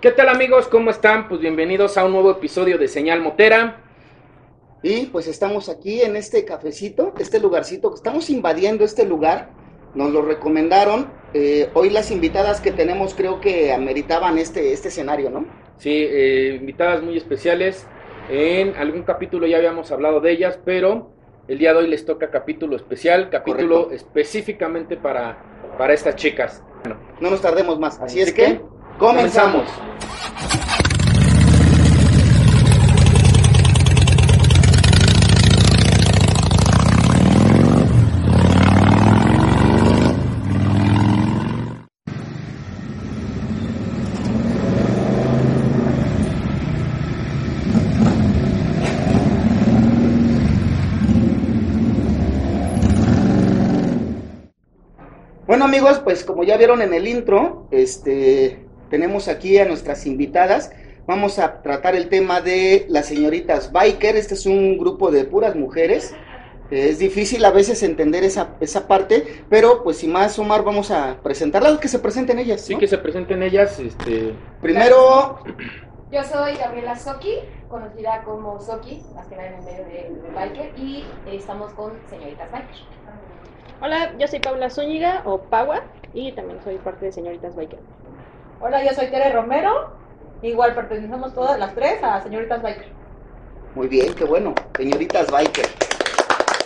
¿Qué tal amigos? ¿Cómo están? Pues bienvenidos a un nuevo episodio de Señal Motera. Y pues estamos aquí en este cafecito, este lugarcito, estamos invadiendo este lugar, nos lo recomendaron. Eh, hoy las invitadas que tenemos creo que ameritaban este, este escenario, ¿no? Sí, eh, invitadas muy especiales. En algún capítulo ya habíamos hablado de ellas, pero el día de hoy les toca capítulo especial, capítulo Correcto. específicamente para, para estas chicas. Bueno, No nos tardemos más, así es que, comenzamos. Bueno amigos, pues como ya vieron en el intro, este, tenemos aquí a nuestras invitadas. Vamos a tratar el tema de las señoritas biker. Este es un grupo de puras mujeres. Es difícil a veces entender esa, esa parte, pero pues sin más, Omar, vamos a presentarlas, que se presenten ellas. sí que se presenten ellas, este, Primero, Yo soy Gabriela Soki, conocida como Soki, más que nada en el medio de, de Biker, y eh, estamos con señoritas Biker. Hola, yo soy Paula Zúñiga o Paua y también soy parte de Señoritas Biker. Hola, yo soy Tere Romero. Igual pertenecemos todas las tres a Señoritas Biker. muy bien, qué bueno, señoritas biker.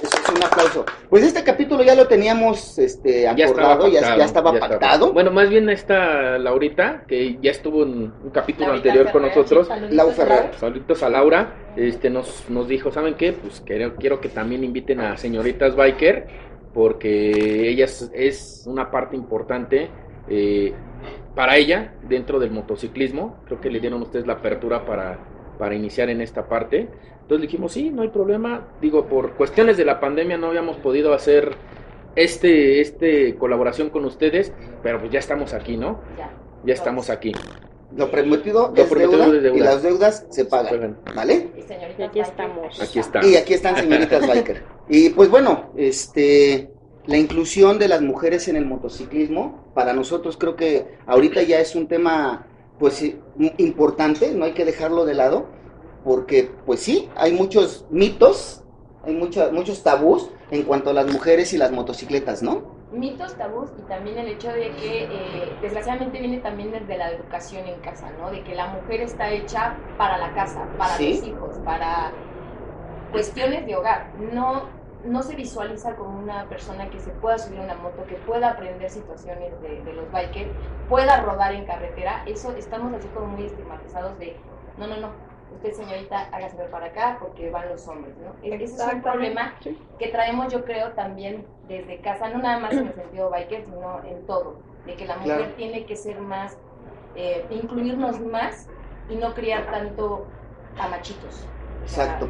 Eso es un aplauso. Pues este capítulo ya lo teníamos este, ya estaba acordado, ya, pactado. ya estaba ya pactado. Bueno, más bien está Laurita, que ya estuvo en un capítulo Laurita anterior con nosotros. Lau Ferrer. Saluditos a Laura, este nos, nos dijo, ¿saben qué? Pues quiero, quiero que también inviten a señoritas biker, porque ella es, es una parte importante eh, para ella dentro del motociclismo. Creo que le dieron ustedes la apertura para, para iniciar en esta parte. Entonces dijimos, sí, no hay problema. Digo, por cuestiones de la pandemia no habíamos podido hacer este, este colaboración con ustedes, pero pues ya estamos aquí, ¿no? Ya. Ya estamos aquí. Lo prometido Lo es prometido deuda, es deuda. y las deudas se pagan, pagan. ¿vale? Y señoritas Y aquí estamos. Aquí está. Y aquí están señoritas biker. Y pues bueno, este la inclusión de las mujeres en el motociclismo para nosotros creo que ahorita ya es un tema pues importante, no hay que dejarlo de lado porque pues sí, hay muchos mitos, hay muchos muchos tabús en cuanto a las mujeres y las motocicletas, ¿no? Mitos, tabús y también el hecho de que eh, desgraciadamente viene también desde la educación en casa, ¿no? De que la mujer está hecha para la casa, para Sí. los hijos, para cuestiones de hogar. No, no se visualiza como una persona que se pueda subir a una moto, que pueda aprender situaciones de, de los bikers, pueda rodar en carretera. Eso estamos así como muy estigmatizados de, no, no, no, usted señorita hágase ver para acá porque van los hombres, ¿no? Ese es un problema que traemos yo creo también desde casa, no nada más en el sentido biker, sino en todo, de que la mujer Claro. tiene que ser más, eh, incluirnos más y no criar tanto a machitos. O sea, Exacto.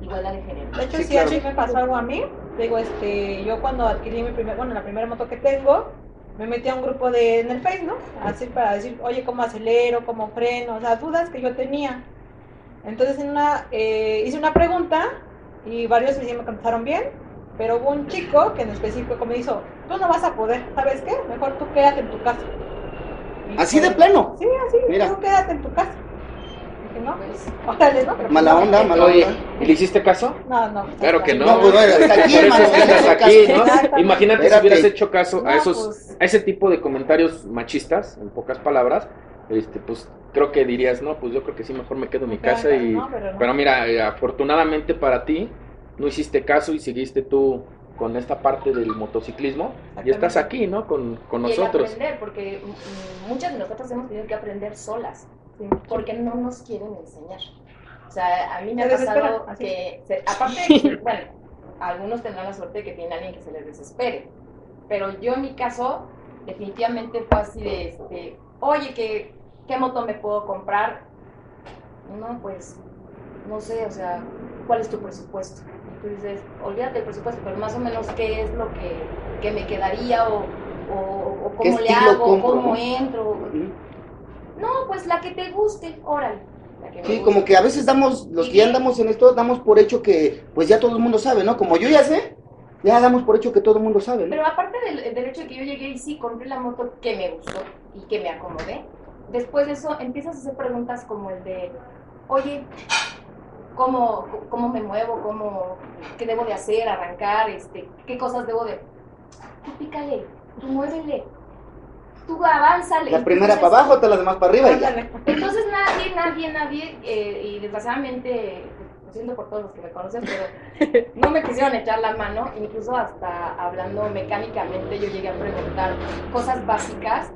Igualdad, igualdad de género. De hecho, Sí, sí, claro. así me pasó algo a mí. Digo, este, yo cuando adquirí mi primer, bueno, la primera moto que tengo, me metí a un grupo de, en el Face, ¿no? Así para decir, oye, ¿cómo acelero? ¿Cómo freno? O sea, dudas que yo tenía. Entonces, en una, eh, hice una pregunta y varios sí me contestaron bien, pero hubo un chico que en específico me dijo, tú no vas a poder, ¿sabes qué? Mejor tú quédate en tu casa. Y Así de plano. Sí, así, Mira. tú quédate en tu casa. No, Pues, órale, ¿no? Pero pues Mala no, onda, mala Oye, onda. ¿y le hiciste caso? No, no. Claro que no. No, pues bueno, hasta aquí, hermano, aquí, caso. ¿no? Imagínate si Espérate. hubieras hecho caso a esos, pues- a ese tipo de comentarios machistas, en pocas palabras, este, pues creo que dirías, no, pues yo creo que sí, mejor me quedo en mi Claro, casa y... no, pero no. Pero mira, eh, afortunadamente para ti, no hiciste caso y seguiste tú con esta parte del motociclismo y estás aquí, ¿no? Con, con y nosotros. aprender, porque muchas de nosotras hemos tenido que aprender solas, Sí. porque no nos quieren enseñar. O sea, a mí me ha pasado así. que, se- aparte, de que, bueno, algunos tendrán la suerte de que tienen a alguien que se les desespere, pero yo en mi caso, definitivamente fue así de, este, oye, ¿qué, ¿qué moto me puedo comprar? No, pues, no sé, o sea, ¿cuál es tu presupuesto? Y tú dices, olvídate del presupuesto, pero más o menos qué es lo que, que me quedaría o, o, o ¿Qué cómo le hago, compro, cómo entro. Ujú. No, pues la que te guste, órale. Sí, como que a veces damos, los que ya andamos en esto, damos por hecho que pues ya todo el mundo sabe, ¿no? Como yo ya sé, ya damos por hecho que todo el mundo sabe, ¿no? Pero aparte del, del hecho de que yo llegué y sí compré la moto que me gustó y que me acomodé, después de eso empiezas a hacer preguntas como el de, oye, ¿cómo, cómo me muevo? ¿Cómo, ¿Qué debo de hacer? ¿Arrancar? Este, ¿Qué cosas debo de...? Tú pícale, tú muévele, tú avánzale. La primera para abajo, todas las demás para arriba y ya. Entonces nadie, nadie, nadie, eh, y desgraciadamente, lo siento por todos los que me conocen, pero no me quisieron echar la mano, incluso hasta hablando mecánicamente yo llegué a preguntar cosas básicas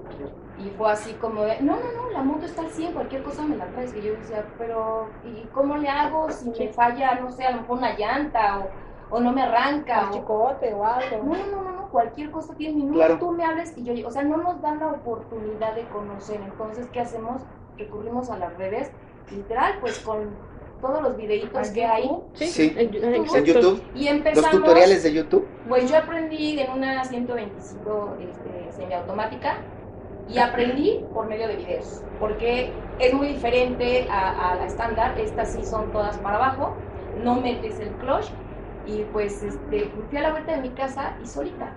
y fue así como de, no, no, no, la moto está al 100, cualquier cosa me la traes, y yo decía, pero ¿y cómo le hago si me falla, no sé, a lo mejor una llanta o, o no me arranca? Un o- chicote o no, algo. no, no, no, no, cualquier cosa tiene minutos, Claro. tú me hables y yo, o sea, no nos dan la oportunidad de conocer. Entonces, ¿qué hacemos? Recurrimos a las redes, literal, pues con todos los videitos que hay. Sí, Sí. en- En exacto. YouTube, Y los empezamos, tutoriales de YouTube. pues yo aprendí en una 125 este, semiautomática y aprendí por medio de videos, porque es muy diferente a, a la estándar, estas sí son todas para abajo, no metes el clutch y pues este, fui a la vuelta de mi casa y solita.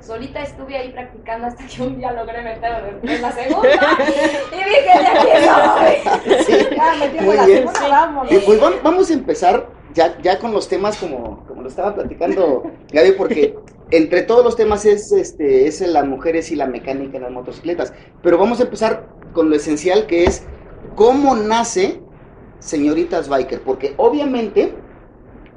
Solita estuve ahí practicando hasta que un día logré meter en la segunda y dije, de aquí soy. Sí. Ya, metimos la bien. segunda, vámonos. Y pues vam- vamos a empezar ya, ya con los temas como, como lo estaba platicando Gaby, porque entre todos los temas es, este, es las mujeres y la mecánica en las motocicletas. Pero vamos a empezar con lo esencial que es cómo nace señoritas biker, porque obviamente,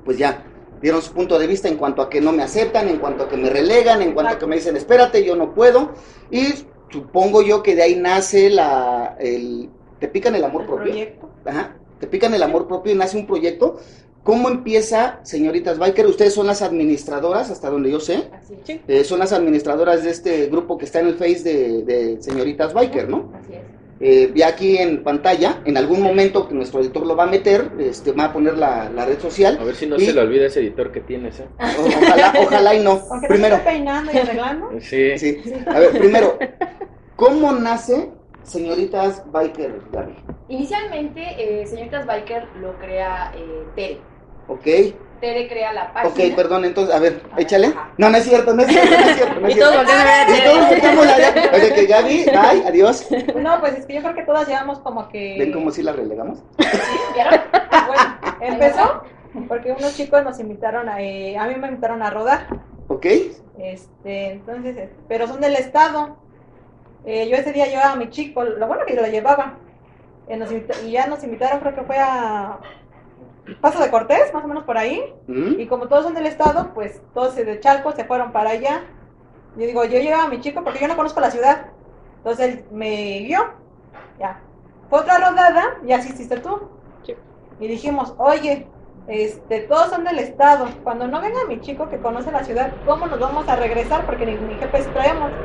pues ya dieron su punto de vista en cuanto a que no me aceptan, en cuanto a que me relegan, en cuanto a que me dicen, espérate, yo no puedo, y supongo yo que de ahí nace la, el, te pican el amor El propio. proyecto. Ajá, te pican el amor propio y nace un proyecto. ¿Cómo empieza, señoritas Biker? Ustedes son las administradoras, hasta donde yo sé. Así es. Eh, son las administradoras de este grupo que está en el Face de, de señoritas Biker, ¿no? Así es. Eh, ya aquí en pantalla, en algún momento que nuestro editor lo va a meter, este, va a poner la, la red social. A ver si no Y- se le olvida ese editor que tienes, ¿eh? O- Ojalá, ojalá y no. Aunque Primero, te peinando y arreglando. Sí. sí. A ver, primero, ¿cómo nace señoritas Biker, Gaby? Inicialmente, eh, Señoritas Biker lo crea eh, Tere. ¿Ok? Tere crea la página. Ok, perdón, entonces, a ver, A ver, échale. ajá. No, no es cierto, no es cierto, no es cierto. No es Y todos cierto. voltean a ver. Y todos volteamos allá. Oye, que Gaby, bye, adiós. No, pues es que yo creo que todas llevamos como que. ¿Ven cómo si la relegamos? ¿Vieron? Bueno, empezó porque unos chicos nos invitaron a. eh, a mí me invitaron a rodar. ¿Ok? Este, entonces, eh, pero son del estado. Eh, yo ese día llevaba a mi chico, lo bueno que lo llevaba. Eh, nos invita- y ya nos invitaron, creo que fue a Paso de Cortés, más o menos por ahí. ¿Mm? Y como todos son del estado, pues todos de Chalco se fueron para allá. Yo digo, yo llevaba a mi chico porque yo no conozco la ciudad. Entonces él me guió. Ya. Fue otra rodada y así hiciste tú. Sí. Y dijimos, oye, este, todos son del estado. Cuando no venga mi chico que conoce la ciudad, ¿cómo nos vamos a regresar? Porque ni, ni GPS traemos.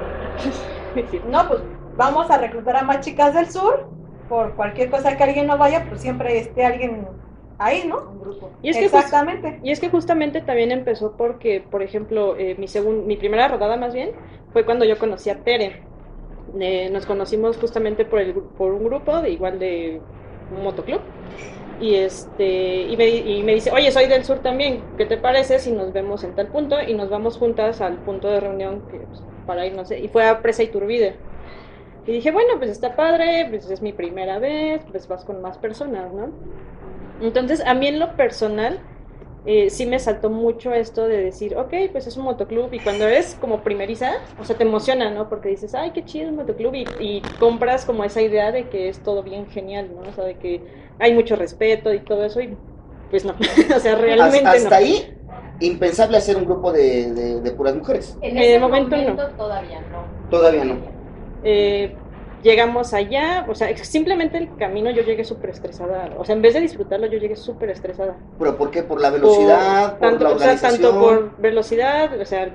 No, pues vamos a reclutar a más chicas del sur. Por cualquier cosa que alguien no vaya, pues siempre esté alguien ahí, ¿no? Un grupo. Y es que Exactamente. Y es que justamente también empezó porque, por ejemplo, eh, mi, segun- mi primera rodada más bien fue cuando yo conocí a Tere. Eh, nos conocimos justamente por, el, por un grupo, de igual de un motoclub. Y, este, y, me, di- y me dice, oye, soy del sur también, ¿qué te parece si nos vemos en tal punto? Y nos vamos juntas al punto de reunión que, pues, para ir, no sé, y fue a Presa Iturbide. Y dije, bueno, pues está padre, pues es mi primera vez, pues vas con más personas, ¿no? Entonces, a mí en lo personal, eh, sí me saltó mucho esto de decir, ok, pues es un motoclub y cuando eres como primeriza, o sea, te emociona, ¿no? Porque dices, ay, qué chido un motoclub y, y compras como esa idea de que es todo bien genial, ¿no? O sea, de que hay mucho respeto y todo eso y pues no, o sea, realmente Hasta, hasta no. ahí, impensable hacer un grupo de, de- de puras mujeres. En En ese el momento momento, no. todavía no. Todavía no. Eh, llegamos allá, o sea, simplemente el camino yo llegué súper estresada, o sea, en vez de disfrutarlo yo llegué súper estresada. ¿Pero por qué? ¿Por la velocidad? ¿Por, tanto, la o sea, organización? tanto por velocidad, o sea,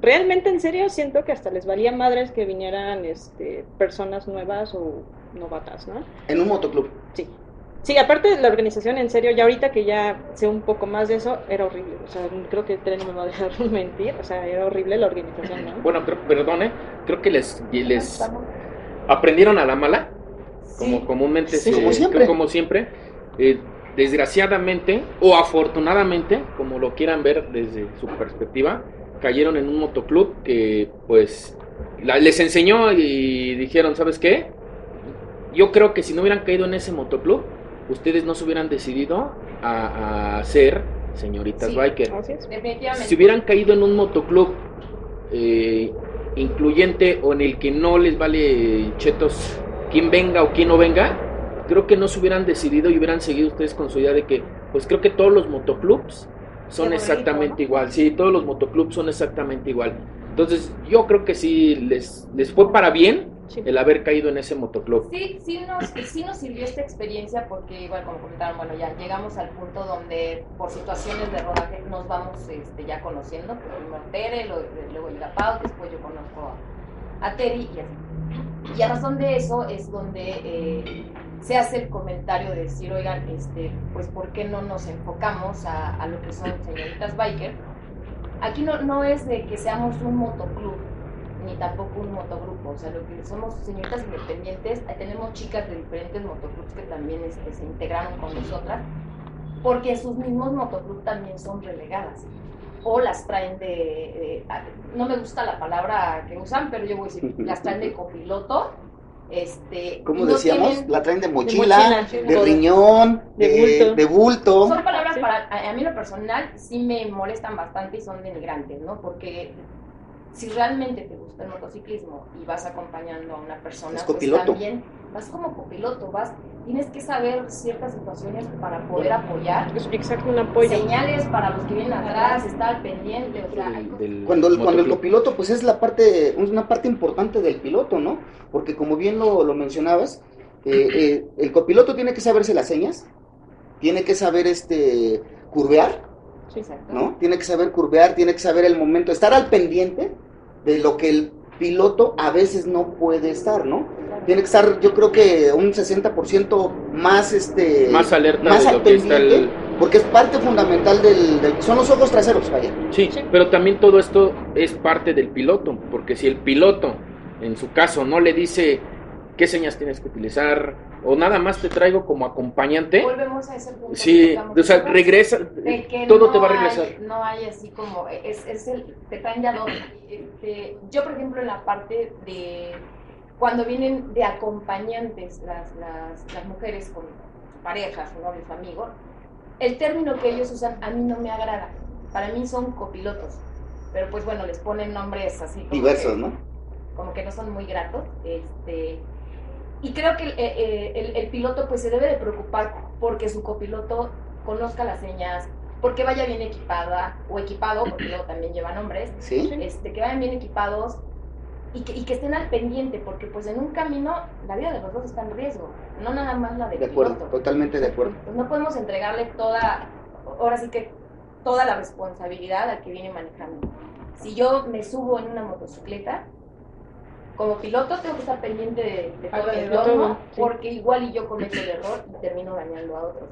realmente en serio siento que hasta les valía madres que vinieran este, personas nuevas o novatas, ¿no? En un motoclub. Sí. Sí, aparte de la organización, en serio, ya ahorita que ya sé un poco más de eso, era horrible. O sea, creo que Tere no me va a dejar mentir. O sea, era horrible la organización, ¿no? Bueno, creo, perdone, creo que les, aprendieron a la mala, como Sí. comúnmente Sí. se- Como siempre. como siempre. Eh, desgraciadamente o afortunadamente, como lo quieran ver desde su perspectiva, cayeron en un motoclub que pues la- les enseñó y dijeron, ¿sabes qué? yo creo que si no hubieran caído en ese motoclub, ustedes no se hubieran decidido a, a ser señoritas Sí. biker. Así es. Definitivamente. Si hubieran caído en un motoclub eh, incluyente o en el que no les vale chetos quién venga o quién no venga, creo que no se hubieran decidido y hubieran seguido ustedes con su idea de que, pues creo que todos los motoclubs son Qué bonito, exactamente ¿no? igual. Sí, todos los motoclubs son exactamente igual. Entonces, yo creo que sí les, les fue para bien Sí. el haber caído en ese motoclub. Sí, sí nos, sí nos sirvió esta experiencia porque, igual como comentaron, bueno, ya llegamos al punto donde por situaciones de rodaje nos vamos este, ya conociendo. Pues, primero Tere, lo- luego llega Pau, después yo conozco a, a Terry y así. Y a razón de eso es donde eh, se hace el comentario de decir, oigan, este, pues ¿por qué no nos enfocamos a, a lo que son señoritas biker? Aquí no, no es de que seamos un motoclub, ni tampoco un motogrupo, o sea, lo que somos señoritas independientes, ahí tenemos chicas de diferentes motoclubs que también este, se integraron con nosotras, porque sus mismos motoclubs también son relegadas, o las traen de, de- no me gusta la palabra que usan, pero yo voy a decir, las traen de copiloto, este, no decíamos, tienen- la traen de mochila, mochila, de riñón, De de, bulto. de bulto. son palabras Sí. para, a, a mí lo personal sí me molestan bastante y son denigrantes, ¿no? Porque si realmente te gusta el motociclismo y vas acompañando a una persona, Es pues también vas como copiloto, vas, tienes que saber ciertas situaciones para poder apoyar, Es exacto un apoyo. señales para los que vienen atrás, estar al pendiente, o sea, del- del Cuando el, cuando el copiloto, pues es la parte, una parte importante del piloto, ¿no? Porque como bien lo, lo mencionabas, eh, eh, el copiloto tiene que saberse las señas, tiene que saber este curvear, Sí. Exacto. ¿no? Tiene que saber curvear, tiene que saber el momento, estar al pendiente de lo que el piloto a veces no puede estar, ¿no? Tiene que estar, yo creo que un 60% más, este... más alerta más de al lo que está el, pendiente, porque es parte fundamental del, del- son los ojos traseros, vaya. Sí, Sí. pero también todo esto es parte del piloto, porque si el piloto, en su caso, no le dice qué señas tienes que utilizar, o nada más te traigo como acompañante, Volvemos a ese punto. sí, o sea, regresa, de que todo no te va a hay- regresar. no hay así como, es, es el, te traen de. Este, yo, por ejemplo, en la parte de cuando vienen de acompañantes las, las, las mujeres con parejas, o novios, amigos, el término que ellos usan a mí no me agrada. Para mí son copilotos. Pero pues bueno, les ponen nombres así como Diversos, que- ¿no? como que no son muy gratos. Este, y creo que el, eh, el- el piloto pues se debe de preocupar porque su copiloto conozca las señas, porque vaya bien equipada o equipado, porque luego también llevan hombres, ¿Sí? este, que vayan bien equipados y que, y que estén al pendiente, porque pues en un camino la vida de los dos está en riesgo, no nada más la del De acuerdo, piloto. totalmente de acuerdo. Pues no podemos entregarle toda, ahora sí que toda la responsabilidad al que viene manejando. Si yo me subo en una motocicleta, como piloto tengo que estar pendiente de, de todo Ah, el entorno, sí. porque igual y yo cometo el error y termino dañando a otros.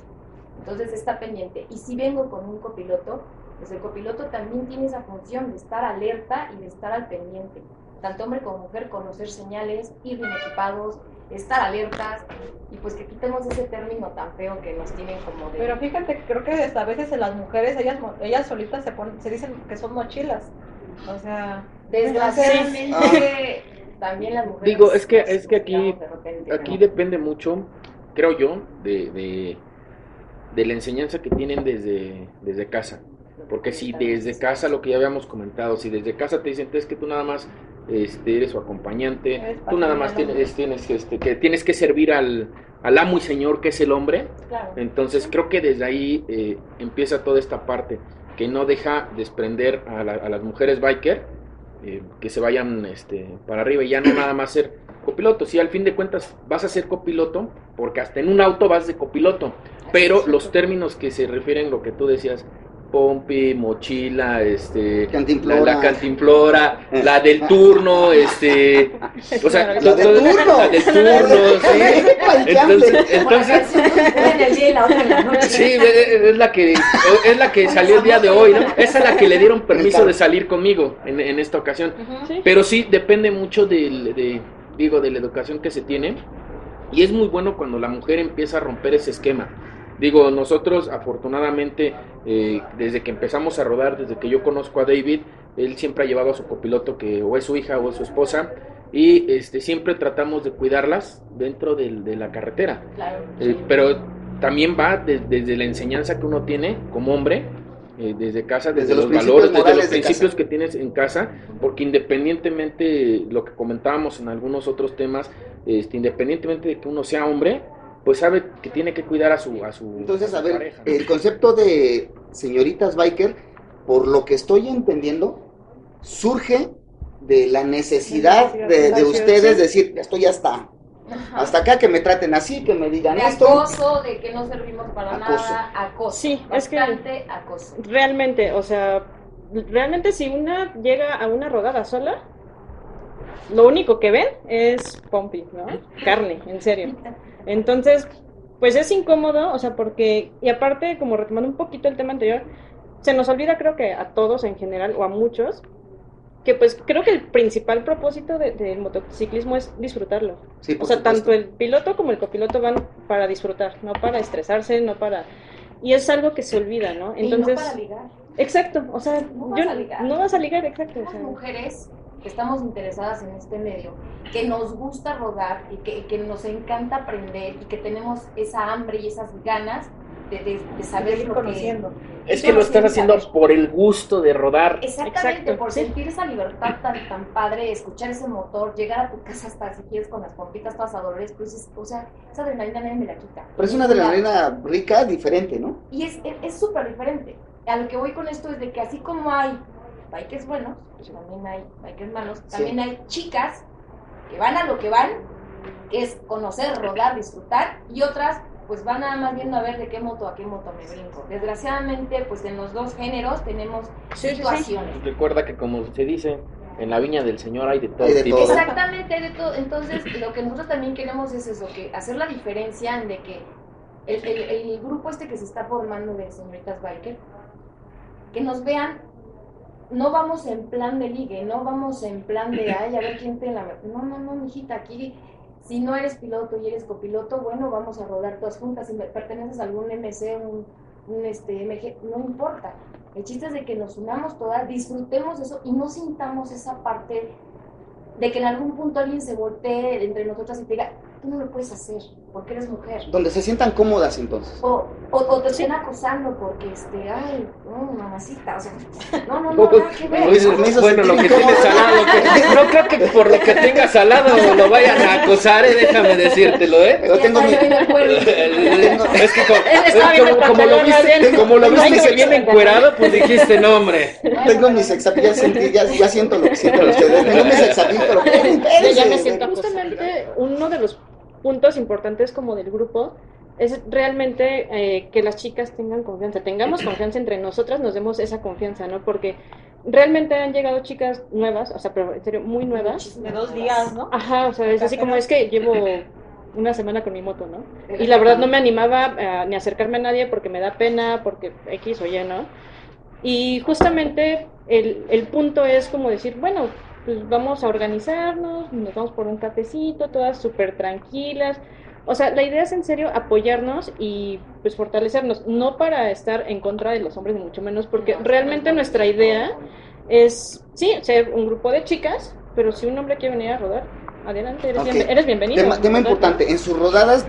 Entonces está pendiente. Y si vengo con un copiloto, pues el copiloto también tiene esa función de estar alerta y de estar al pendiente. Tanto hombre como mujer, conocer señales, ir bien equipados, estar alertas y pues que quitemos ese término tan feo que nos tienen como de... Pero fíjate que creo que hasta a veces las mujeres, ellas, mo- ellas solitas se, ponen, se dicen que son mochilas. O sea, Desgraciadamente también las mujeres... Digo, es que- es que aquí- juzgamos de repente, aquí ¿no? depende mucho, creo yo, de, de, de la enseñanza que tienen desde, desde casa. Porque si desde casa, lo que ya habíamos comentado, si desde casa te dicen es que tú nada más este, eres su acompañante, Eres tú nada más tienes, tienes este, que tienes que servir al, al amo y señor que es el hombre, Claro. entonces creo que desde ahí eh, empieza toda esta parte que no deja desprender a, la- a las mujeres biker eh, que se vayan este, para arriba y ya no nada más ser copiloto. Si al fin de cuentas vas a ser copiloto, porque hasta en un auto vas de copiloto, pero los términos que se refieren, lo que tú decías, pompi, mochila, este, la, Cantimplora. la cantimplora, la del turno, este, o sea, La del turno. la del turno, sí. Entonces, entonces, la la. Sí, es la que es la que salió el día de hoy, ¿no? Esa es la que le dieron permiso de salir conmigo en, en esta ocasión. Pero sí depende mucho del- de, digo, de la educación que se tiene y es muy bueno cuando la mujer empieza a romper ese esquema. Digo, nosotros afortunadamente eh, desde que empezamos a rodar, desde que yo conozco a David, él siempre ha llevado a su copiloto que o es su hija o es su esposa y este siempre tratamos de cuidarlas dentro del- de, la carretera. Claro. Eh, pero también va de- desde la enseñanza que uno tiene como hombre, eh, desde casa, desde, Desde los valores, desde los de principios que tienes en casa, porque independientemente, lo que comentábamos en algunos otros temas, este, independientemente de que uno sea hombre, pues sabe que tiene que cuidar a su, a su, Entonces, a ver, pareja, ¿no? el concepto de señoritas biker, por lo que estoy entendiendo, surge de la necesidad Necesidad, de, ustedes sí. decir, esto ya está. Ajá. Hasta acá que me traten así, que me digan de esto. acoso, de que no servimos para Acoso. nada, acoso. Sí, es que- acoso. Realmente, o sea, realmente si una llega a una rodada sola, lo único que ven es pompi, ¿no? Carne, en serio. Entonces, pues es incómodo, o sea, porque, y aparte, como retomando un poquito el tema anterior, se nos olvida creo que a todos en general, o a muchos, que pues creo que el principal propósito de- del motociclismo es disfrutarlo. Sí, O sea, supuesto. tanto el piloto como el copiloto van para disfrutar, no para estresarse, no para... Y es algo que se olvida, ¿no? Entonces... y no para ligar. Exacto, o sea, No yo- vas a ligar. no vas a ligar, exacto. o Las sea, mujeres que estamos interesadas en este medio, que nos gusta rodar y que, que nos encanta aprender y que tenemos esa hambre y esas ganas de, de- de saber ir lo conociendo. Es que lo estás haciendo saber. por el gusto de rodar. que... Exactamente, Exacto, por sí. sentir esa libertad tan, tan padre, escuchar ese motor, llegar a tu casa hasta si quieres con las pompitas todas a dolores, pues es- o sea, esa adrenalina nadie me la quita. Pero es una adrenalina rica, diferente, ¿no? Y es es- es súper diferente. A lo que voy con esto es de que así como hay bikers buenos, pues también hay bikers malos, también hay chicas que van a lo que van, que es conocer, rodar, disfrutar, y otras pues van nada más viendo a ver de qué moto a qué moto me brinco. Desgraciadamente, pues en los dos géneros tenemos Sí, sí, sí. situaciones. Recuerda que como se dice, en la viña del Señor hay de todo Hay de tipo. todo. Exactamente, hay de todo. Entonces, lo que nosotros también queremos es eso, que hacer la diferencia en de que el, el- el grupo este que se está formando de señoritas biker, que nos vean, no vamos en plan de ligue, no vamos en plan de, ay, a ver quién te la... No, no, no, mijita, aquí, si no eres piloto y eres copiloto, bueno, vamos a rodar todas juntas. Si perteneces a algún MC, un, un este, MG, no importa. El chiste es de que nos unamos todas, disfrutemos eso y no sintamos esa parte de que en algún punto alguien se voltee entre nosotras y te diga, tú no lo puedes hacer porque eres mujer. Donde se sientan cómodas entonces. O, o, o te estén acosando porque, este, ay, no, mamacita, o sea, no, no, no, nada que ver. Luis, me hizo Bueno, lo que tienes al lado, que- no creo que por lo que tengas al lado lo vayan a acosar, eh, déjame decírtelo, ¿eh? Yo tengo mi. Es que es como, lo viste, como lo viste que viene encuerado, pues dijiste, no, hombre. tengo mi sexapil, ya sentí, ya, siento lo que sienten ustedes. Tengo mi sexapil, pero ya, me siento. Justamente uno de los puntos importantes como del grupo es realmente eh, que las chicas tengan confianza, tengamos confianza entre nosotras, nos demos esa confianza, ¿no? Porque realmente han llegado chicas nuevas, o sea, pero en serio, muy nuevas. De dos días, ¿no? Ajá, o sea, es así como es que llevo una semana con mi moto, ¿no? Y la verdad no me animaba a, ni acercarme a nadie porque me da pena, porque X o Y, ¿no? Y justamente el, el punto es como decir, bueno, pues vamos a organizarnos, nos vamos por un cafecito, todas súper tranquilas. O sea, la idea es en serio apoyarnos y pues fortalecernos, no para estar en contra de los hombres ni mucho menos, porque No, realmente no, nuestra idea es, sí, ser un grupo de chicas, pero si un hombre quiere venir a rodar, adelante, eres, Ok. bienve- eres bienvenido. Tema, importante, en sus rodadas,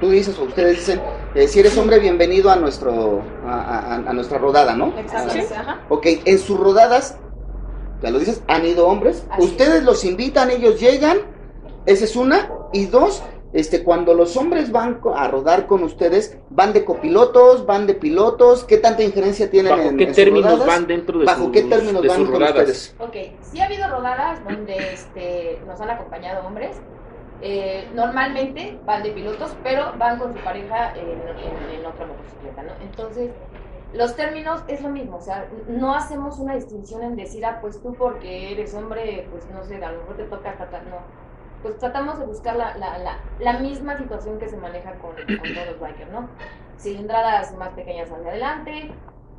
tú dices o ustedes dicen, eh, si eres hombre, bienvenido a nuestro a, a- a nuestra rodada, ¿no? Exactamente, ajá. Ok, en sus rodadas, ya lo dices, han ido hombres, Así ustedes los invitan, ellos llegan, esa es una, y dos, este, cuando los hombres van a rodar con ustedes, van de copilotos, van de pilotos, ¿qué tanta injerencia tienen ¿Bajo en, qué en sus términos rodadas? van dentro de ¿Bajo sus, qué términos de van sus con rodadas? ustedes? Ok, sí ha habido rodadas donde este, nos han acompañado hombres. Eh, normalmente van de pilotos, pero van con su pareja en, en- en otra motocicleta, ¿no? Entonces, los términos es lo mismo, o sea, no hacemos una distinción en decir, ah, pues tú porque eres hombre, pues no sé, a lo mejor te toca tratar, no. Pues tratamos de buscar la, la, la, la misma situación que se maneja con, con todos los bikers, ¿no? Cilindradas más pequeñas hacia adelante,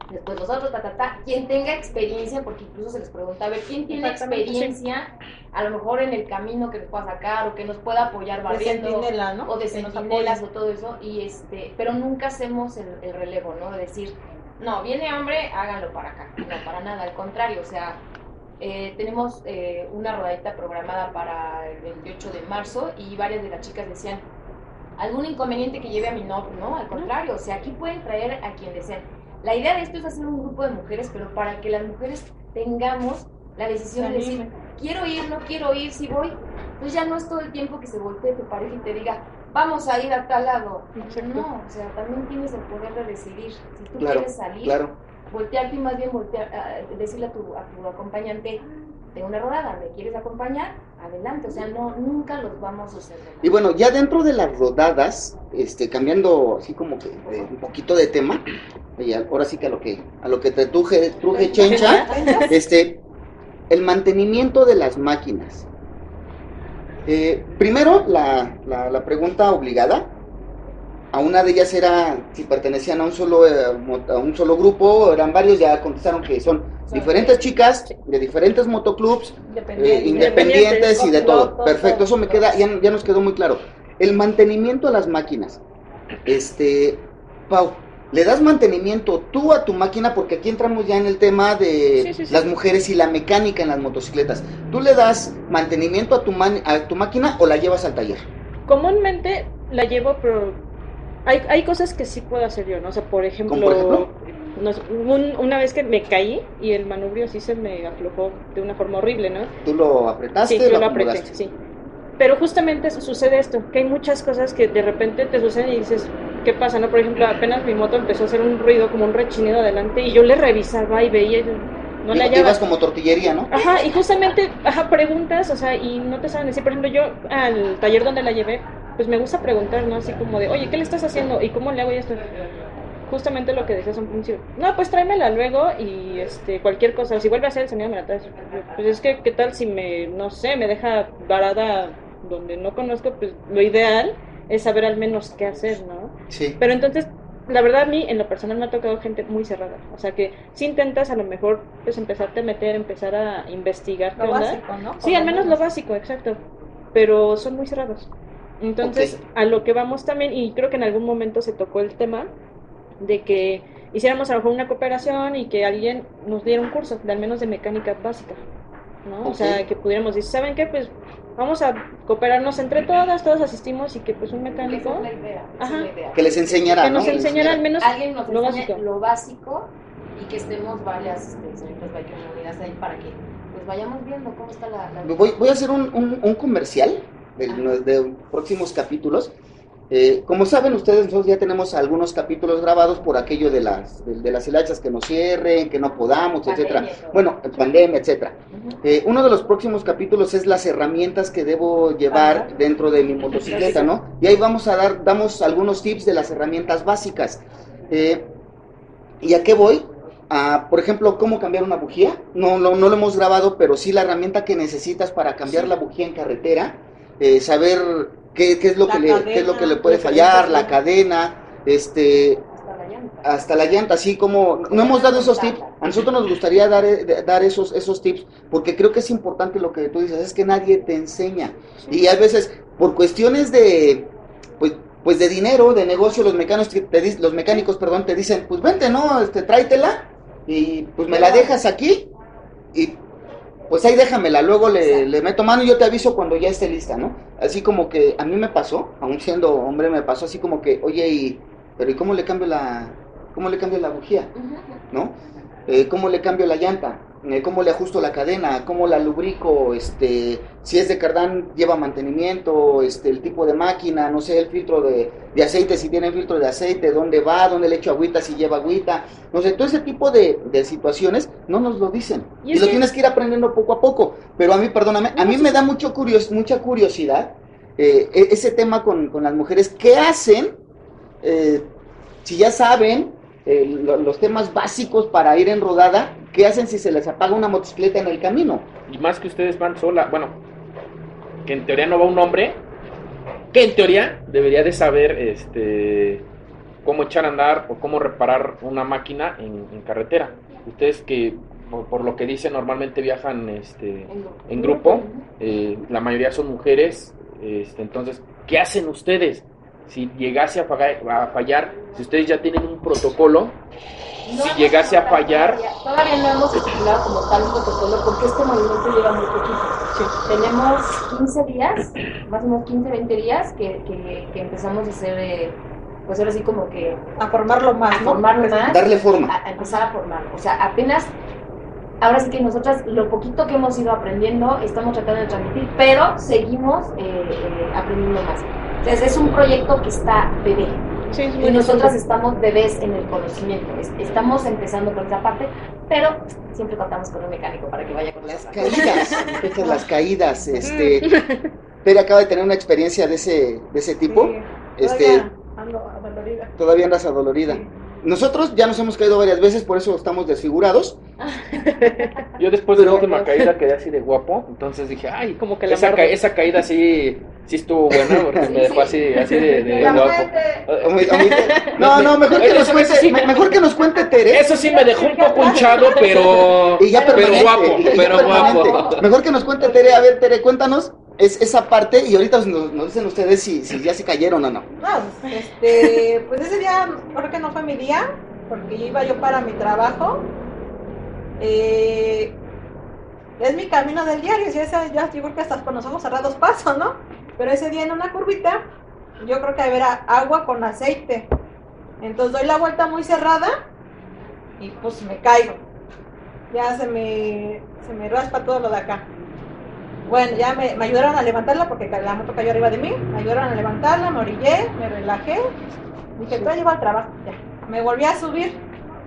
después los otros, ta, ta, ta. Quien tenga experiencia, porque incluso se les pregunta, a ver, ¿quién tiene sí. experiencia? A lo mejor en el camino que nos pueda sacar o que nos pueda apoyar De barriendo centinela, ¿no? o de centinelas o todo eso y este pero nunca hacemos el, el relevo no de decir no viene hombre háganlo para acá no para nada al contrario o sea Eh, tenemos eh, una rodadita programada para el 28 de marzo y varias de las chicas decían, algún inconveniente que lleve a mi novio, ¿no? Al contrario, o sea, aquí pueden traer a quien deseen. La idea de esto es hacer un grupo de mujeres, pero para que las mujeres tengamos la decisión de decir, quiero ir, no quiero ir, si voy. Entonces ya no es todo el tiempo que se voltee tu pareja y te diga, vamos a ir a tal lado. No, o sea, también tienes el poder de decidir. Si tú quieres salir, claro. voltearte y más bien voltear, a- decirle a tu, a tu acompañante, tengo una rodada, ¿me quieres acompañar? Adelante, o sea, no, nunca los vamos a hacer. Y bueno, ya dentro de las rodadas, este, cambiando así como que eh, un poquito de tema, y ahora sí que a lo que a lo que te truje, truje chencha, este, el mantenimiento de las máquinas. Eh, primero, la, la, la pregunta obligada. A una de ellas era si pertenecían a un solo eh, a un solo grupo, eran varios, ya contestaron que son diferentes chicas de diferentes motoclubs, eh, independientes y de todo. Perfecto, eso me queda, ya, ya nos quedó muy claro. El mantenimiento a las máquinas. Este, Pau, ¿le das mantenimiento tú a tu máquina? Porque aquí entramos ya en el tema de Sí, sí, sí. las mujeres y la mecánica en las motocicletas. ¿Tú le das mantenimiento a tu, man- a tu máquina o la llevas al taller? Comúnmente la llevo, pero hay, hay cosas que sí puedo hacer yo, ¿no? O sea, por ejemplo, ¿Cómo por ejemplo? nos- un- una vez que me caí y el manubrio sí se me aflojó de una forma horrible, ¿no? ¿Tú lo apretaste? Sí, yo lo acomodaste? apreté, sí. Pero justamente su- sucede esto, que hay muchas cosas que de repente te suceden y dices, ¿qué pasa? no? Por ejemplo, apenas mi moto empezó a hacer un ruido como un rechinido adelante y yo le revisaba y veía, y no la Ibas hallaba. como tortillería, ¿no? Ajá, y justamente, ajá, preguntas, o sea, y no te saben decir, por ejemplo, yo al taller donde la llevé, pues me gusta preguntar, ¿no? Así como de, oye, ¿qué le estás haciendo? ¿Y cómo le hago esto? Justamente lo que decías un principio. No, pues tráemela luego y este cualquier cosa. Si vuelve a hacer el sonido, me la traes. Pues es que, ¿qué tal si me, no sé, me deja varada donde no conozco? Pues lo ideal es saber al menos qué hacer, ¿no? Sí. Pero entonces, la verdad a mí en lo personal me ha tocado gente muy cerrada. O sea que si intentas a lo mejor pues empezarte a meter, empezar a investigar Lo onda. básico, ¿no? Sí, al menos lo básico, exacto. Pero son muy cerrados. Entonces, a lo que vamos también, y creo que en algún momento se tocó el tema de que hiciéramos a lo mejor una cooperación y que alguien nos diera un curso, de al menos de mecánica básica. ¿no? O sea, que pudiéramos decir, ¿saben qué? Pues vamos a cooperarnos entre todas, todos asistimos y que pues un Esa mecánico es la idea. esa Ajá. es la idea. Que les enseñara, que nos ¿no? enseñara al menos Alguien nos lo enseñe básico. lo básico y que estemos varias este, señoritas bike unidas ahí para que pues vayamos viendo cómo está la, la- Voy, voy a hacer un, un- un comercial de, de próximos capítulos. Eh, como saben ustedes, nosotros ya tenemos algunos capítulos grabados por aquello de las, de, de las hilachas que nos cierren, que no podamos, Pandemia etcétera. todo. Bueno, pandemia, etcétera. Ujú. Eh, uno de los próximos capítulos es las herramientas que debo llevar Ajá. dentro de mi motocicleta, ¿no? Y ahí vamos a dar, damos algunos tips de las herramientas básicas. Eh, ¿Y a qué voy? A, por ejemplo, cómo cambiar una bujía. No, no, no lo hemos grabado, pero sí la herramienta que necesitas para cambiar la bujía en carretera. Eh, saber qué, qué es lo La que le, qué es lo que le puede fallar, la cadena, este, hasta la llanta. así como no hemos dado esos tips, a nosotros nos gustaría dar, eh, dar esos, esos tips, porque creo que es importante lo que tú dices, es que nadie te enseña. Y a veces, por cuestiones de, pues, pues de dinero, de negocio, los mecánicos, te, los mecánicos, perdón, te dicen, pues vente, ¿no? Este, tráetela, y pues me la dejas aquí, y pues ahí déjamela, luego le, le meto mano y yo te aviso cuando ya esté lista, ¿no? Así como que a mí me pasó, aún siendo hombre me pasó así como que, oye, y, pero ¿y cómo le cambio la, cómo le cambio la bujía. ¿no? Eh, ¿Cómo le cambio la llanta? Eh, ¿Cómo le ajusto la cadena? ¿Cómo la lubrico? Este, si es de cardán, lleva mantenimiento, este, el tipo de máquina, no sé, el filtro de, de aceite, si tiene filtro de aceite, dónde va, dónde le echo agüita, si lleva agüita, no sé, todo ese tipo de, de situaciones no nos lo dicen. Y lo que- tienes que ir aprendiendo poco a poco. Pero a mí, perdóname, a mí me da mucho curios, mucha curiosidad eh, e- ese tema con, con las mujeres. ¿Qué hacen? eh, si ya saben eh, lo- los temas básicos para ir en rodada, ¿qué hacen si se les apaga una motocicleta en el camino? Y más que ustedes van sola, bueno, que en teoría no va un hombre, que en teoría debería de saber este cómo echar a andar o cómo reparar una máquina en, en carretera. Ustedes que por, por lo que dicen normalmente viajan este En grupo. eh, la mayoría son mujeres, este, entonces, ¿qué hacen ustedes? Si llegase a, pagar- a fallar, si ustedes ya tienen un protocolo, No si llegase a fallar, Todavía, todavía no hemos estipulado como tal un protocolo porque este movimiento lleva muy poquito. Tenemos 15 días, más o menos 15, 20 días que, que, que empezamos a hacer, eh, pues ahora sí como que A formarlo más, a ¿no? formarlo más. Darle forma. a, a empezar a formarlo. O sea, apenas, ahora sí que nosotras, lo poquito que hemos ido aprendiendo, estamos tratando de transmitir, pero seguimos eh, eh, aprendiendo más. Entonces, es un proyecto que está bebé. Sí, es Y nosotras estamos bebés en el conocimiento. Es- Estamos empezando con esa parte, pero siempre contamos con un mecánico para que vaya con Las las caídas, las caídas, este, Pere acaba de tener una experiencia de ese, de ese tipo, Sí, este, todavía ando adolorida. todavía andas adolorida. Sí. Nosotros ya nos hemos caído varias veces, por eso estamos desfigurados. yo después de la última caída quedé así de guapo, entonces dije, ay, Como que la esa, ca- esa caída sí, sí estuvo buena porque Sí, me dejó así, así de, de La guapo. No, no, mejor que nos cuente, sí. me- mejor que nos cuente Tere. Eso sí me dejó un poco hinchado, pero, Y ya pero guapo, y ya pero guapo. Mejor que nos cuente Tere, a ver Tere, cuéntanos es, esa parte y ahorita nos, dicen ustedes si, ya se cayeron o no. No, este, pues ese día creo que no fue mi día, porque iba yo para mi trabajo. Eh, es mi camino del diario, si esa, ya, yo creo que hasta con los ojos cerrados paso, ¿no? Pero ese día en una curvita, yo creo que había agua con aceite. Entonces doy la vuelta muy cerrada y pues me caigo. Ya se me, se me raspa todo lo de acá. Bueno, ya me, ayudaron a levantarla porque la moto cayó arriba de mí. Me ayudaron a levantarla, me orillé, me relajé. Dije, tú llevo al trabajo. Ya. Me volví a subir.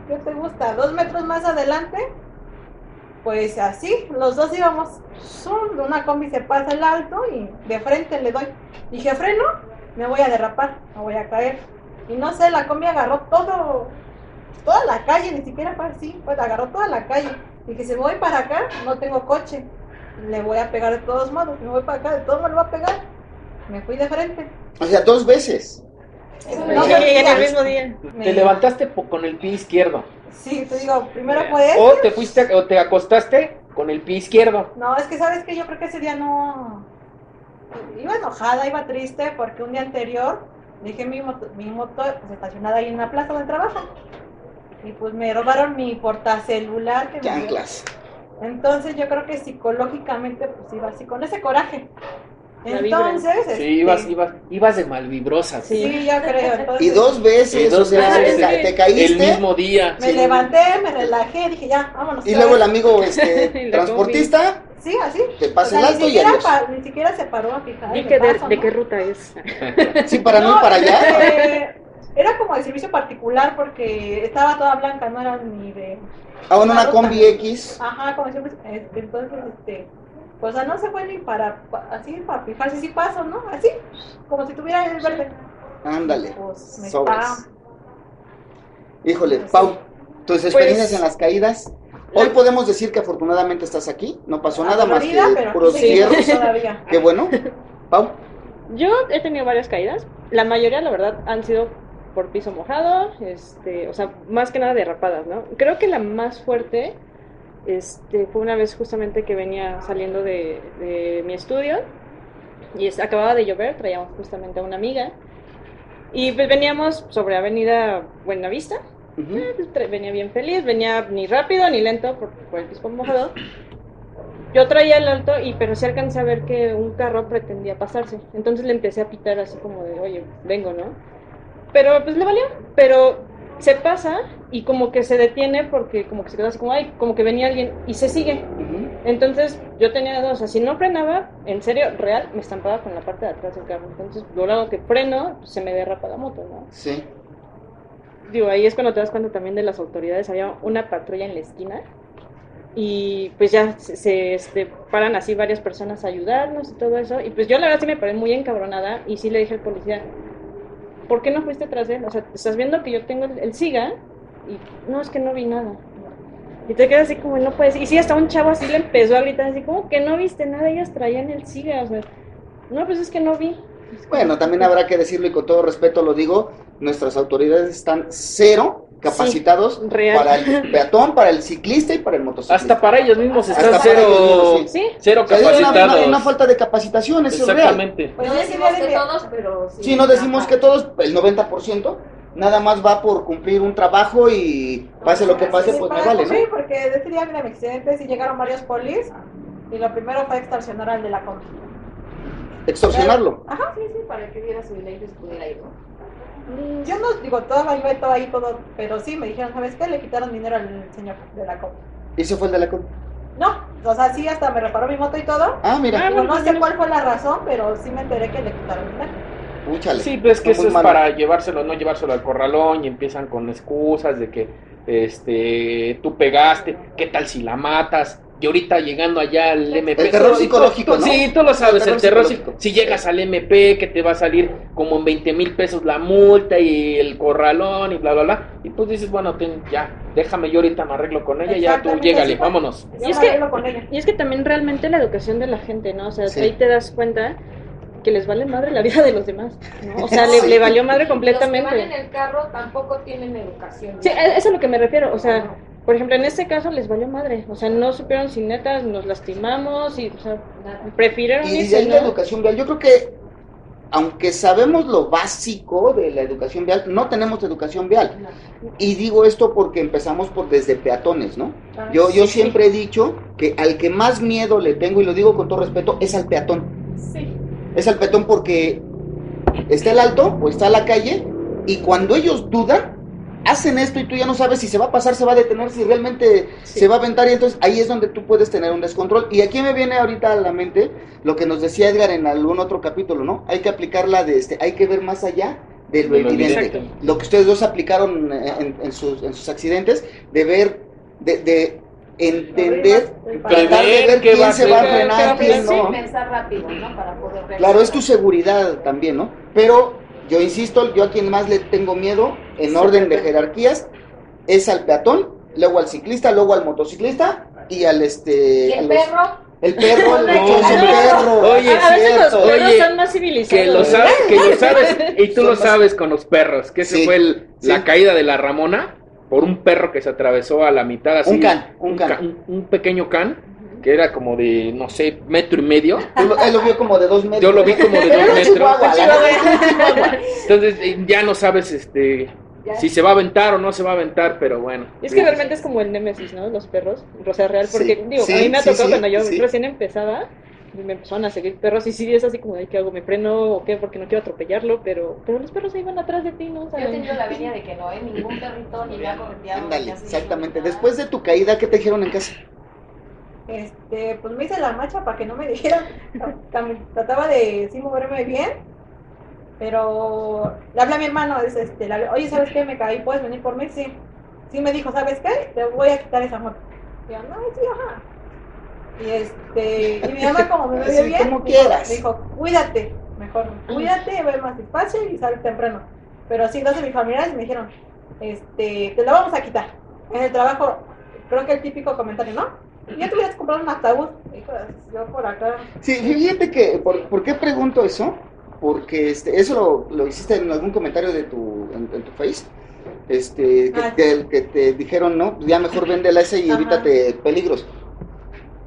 ¿Qué te gusta? Dos metros más adelante. Pues así, los dos íbamos. De una combi se pasa el alto y de frente le doy. Dije, freno, me voy a derrapar, me voy a caer. Y no sé, la combi agarró todo, toda la calle, ni siquiera fue así, pues agarró toda la calle. Dije, si voy para acá, no tengo coche le voy a pegar de todos modos, me voy para acá, de todos modos le voy a pegar. Me fui de frente. O sea, dos veces. No, Sí, en el mismo día. Me- Te levantaste con el pie izquierdo. Sí, te digo, primero fue O te fuiste, o te acostaste con el pie izquierdo. No, es que sabes que yo creo que ese día no. Iba enojada, iba triste porque un día anterior dejé mi moto, mi moto pues, estacionada ahí en la plaza de trabajo. Y pues me robaron mi portacelular que me. Chanclas. Entonces yo creo que psicológicamente pues iba así con ese coraje. Entonces, Sí, este, ibas, ibas, ibas de malvibrosa. Sí. Sí, yo creo. Entonces, Y dos veces, Y dos o sea, veces, te, ca- sí. te caíste. El mismo día. Me Sí. levanté, me relajé, dije ya, vámonos. Y luego el amigo este, transportista Sí, así. te O pasa sea, el ni alto y siquiera, adiós. pa- ni siquiera se paró a fijar. Que de, paso, de ¿no? qué ruta es. Sí, para no ir para allá. Eh, era como de servicio particular porque estaba toda blanca, no era ni de. Ah, una combi X. Ajá, como siempre. este, entonces, este. Pues o sea, no se fue ni para. pa- así, para fijar si sí paso, ¿no? Así. Como si tuviera el verde. Ándale. Pues me Sobres. Híjole, Pues Pau, tus experiencias Pues- en las caídas. Hoy podemos decir que afortunadamente estás aquí. No pasó nada más que puros sí. Qué bueno. Pau. Yo he tenido varias caídas. La mayoría, la verdad, han sido por piso mojado, este, o sea, más que nada derrapadas, ¿no? Creo que la más fuerte este, fue una vez justamente que venía saliendo de, de mi estudio y es- acababa de llover, traíamos justamente a una amiga y pues veníamos sobre Avenida Buenavista, tra- venía bien feliz, venía ni rápido ni lento por, por el piso mojado. Yo traía el alto y pero sí alcancé a ver que un carro pretendía pasarse. Entonces le empecé a pitar así como de, oye, vengo, ¿no? Pero pues le valió. Pero se pasa y como que se detiene porque como que se quedó así como, ay, como que venía alguien y se sigue. Entonces yo tenía dos, o sea, si no frenaba, en serio, real, me estampaba con la parte de atrás del carro. Entonces, luego que freno, pues, se me derrapa la moto, ¿no? Sí. Digo, ahí es cuando te das cuenta también de las autoridades. Había una patrulla en la esquina y pues ya se, se, este, paran así varias personas a ayudarnos y todo eso. Y pues yo la verdad sí me paré muy encabronada y sí le dije al policía, ¿por qué no fuiste tras él? O sea, estás viendo que yo tengo el, SIGA y no, es que no vi nada. Y te quedas así como, no puedes. Y sí, hasta un chavo así le empezó a gritar así como que no viste nada, ellas traían el SIGA. O sea, no, pues es que no vi. Bueno, también habrá que decirlo y con todo respeto lo digo, nuestras autoridades están cero capacitados para el peatón, para el ciclista y para el motociclista. Hasta para ellos mismos Hasta están para cero, ellos mismos, Sí, cero O sea, hay una, capacitados. una- una falta de capacitación, eso es real. Exactamente. Pues no sí decimos que todos, pero sí. Si no decimos que todos, el 90%, nada más va por cumplir un trabajo y pase lo que pase, Sí, pues me vale, ¿no? Sí, porque de ese día de mi accidente sí llegaron varios polis y lo primero fue extorsionar al de la combi. Extorsionarlo. Ajá, Sí, sí, para que viera su dinero y pudiera ir, ¿no? Yo no digo todo el veto ahí, todo, pero sí me dijeron, ¿sabes qué? Le quitaron dinero al señor de la combi. ¿Y ese fue el de la combi? No, o sea, sí, hasta me reparó mi moto y todo. Ah, mira, Ah, bueno, no sé bueno. cuál fue la razón, pero sí me enteré que le quitaron dinero. púchale. Sí, pues es que eso es para llevárselo, no llevárselo al corralón y empiezan con excusas de que este tú pegaste, ¿qué tal si la matas? Y ahorita llegando allá al MP. El terror psicológico, tú- ¿no? Sí, tú lo sabes, El el terror psicológico. Si llegas al MP, que te va a salir como en 20 mil pesos la multa y el corralón y bla, bla, bla. Y pues dices, bueno, ten, ya, déjame yo ahorita me arreglo con ella, ya tú llégale, fue. vámonos. Y es que- arreglo con ella. Y es que también realmente la educación de la gente, ¿no? O sea, Sí. ahí te das cuenta que les vale madre la vida de los demás, ¿no? O sea, le, Sí. le valió madre Los que van en completamente. el carro tampoco tienen educación. Sí, eso es a lo que me refiero, o sea, por ejemplo, en este caso les valió madre, o sea, no supieron si netas nos lastimamos y, o sea, prefirieron Y de ahí la educación vial, yo creo que aunque sabemos lo básico de la educación vial, no tenemos educación vial. Y digo esto porque empezamos por desde peatones, ¿no? Ah, Yo, yo sí. siempre he dicho que al que más miedo le tengo, y lo digo con todo respeto, es al peatón. Sí. Es al peatón porque está el alto o está la calle y cuando ellos dudan, hacen esto y tú ya no sabes si se va a pasar, se va a detener, si realmente Sí. se va a aventar y entonces ahí es donde tú puedes tener un descontrol. Y aquí me viene ahorita a la mente lo que nos decía Edgar en algún otro capítulo, ¿no? Hay que aplicarla de este, hay que ver más allá de lo De lo evidente. Lo que ustedes dos aplicaron eh, en, en sus, en sus accidentes, de ver, de, de entender, El tratar de ver va quién se va a frenar, quién no. pensar rápido, ¿no? Para poder. Claro, es tu seguridad también, ¿no? Pero yo insisto, yo a quien más le tengo miedo en orden de jerarquías es al peatón, luego al ciclista, luego al motociclista y al este ¿Y el los- perro? el perro, el No, perro. Oye, a, veces los perros Oye, son más civilizados. Que lo sabes, que lo sabes, y tú Son lo más- sabes con los perros, que ese Sí, fue el- la caída de la Ramona por un perro que se atravesó a la mitad así. Un can, un can. ca- un- un pequeño can, que era como de, no sé, metro y medio. Lo- él lo vio como de dos metros. Yo lo vi como de dos metros. Chihuahua, Chihuahua. Entonces eh, ya no sabes este Ya. si se va a aventar o no se va a aventar, pero bueno. Y es que realmente es como el némesis, ¿no? Los perros, Rosa Real, porque Sí, digo, sí, a mí me ha tocado sí, cuando yo sí. recién empezaba, me empezaron a seguir perros y sí es así como de qué hago, me freno o qué, porque no quiero atropellarlo, pero pero los perros ahí van atrás de ti, ¿no? O sea, Yo he tenido la venia de que no, ¿eh? Ningún perrito ni me ha correteado. Ándale, exactamente. nada. Después de tu caída, ¿qué te dijeron en casa? Este, pues me hice la macha para que no me dijeran. Trataba de sí moverme bien, pero le hablé a mi hermano, es, este, le hablé, oye, ¿sabes qué? Me caí, ¿puedes venir por mí? Sí. Sí me dijo, ¿sabes qué? Te voy a quitar esa moto. Y yo, no, sí, ajá. Y este, y mi mamá como me vio bien, como dijo- me dijo, cuídate, mejor, cuídate, ve más despacio y sal temprano. Pero sí, entonces mis familiares me dijeron, este, te la vamos a quitar. En el trabajo, creo que el típico comentario, ¿no? Ya te hubieras comprado un ataúd. Hijo, yo por acá. Sí, fíjate que, ¿por, por qué pregunto eso? Porque este, eso lo, lo hiciste en algún comentario de tu, en, en tu face. Este, que, Ah, que- que te dijeron, no, ya mejor véndela esa y Ajá. evítate peligros.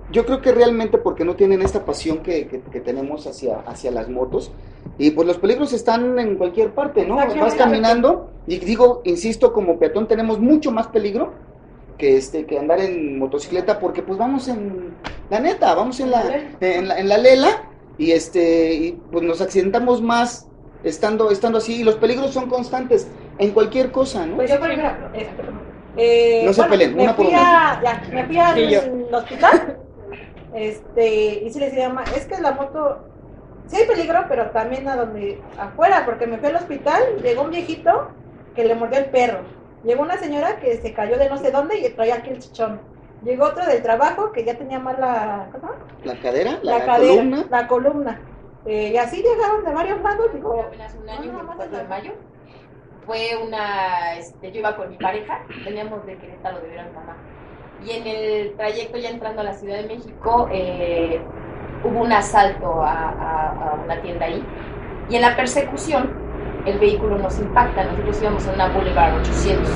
Yo creo que realmente porque no tienen esta pasión que, que- que tenemos hacia, hacia las motos. Y pues los peligros están en cualquier parte, ¿no? Vas caminando y digo, insisto, como peatón tenemos mucho más peligro que este que andar en motocicleta porque pues vamos en la neta, vamos en la en la, en la lela y este y pues nos accidentamos más estando estando así y los peligros son constantes en cualquier cosa, ¿no? Pues yo, por ejemplo, eh, No se peleen, me una por fui a, ya, me fui al Sí, hospital. Este, y sí les decía, "Ma, es que la moto, sí hay peligro, pero también a donde, afuera, porque me fui al hospital, llegó un viejito que le mordió el perro. Llegó una señora que se cayó de no sé dónde y traía aquí el chichón. Llegó otro del trabajo que ya tenía mal la, ¿cómo? La cadera, la, la, cadera, columna. la columna. Eh, y así llegaron de varios lados, Fue digo, apenas un año, no, el no, 24 de mayo. Fue una, este, yo iba con mi pareja, veníamos de Querétaro de ver a mi mamá. Y en el trayecto ya entrando a la Ciudad de México, eh, hubo un asalto a, a- a una tienda ahí. Y en la persecución, el vehículo nos impacta. Nosotros íbamos en una Boulevard 800.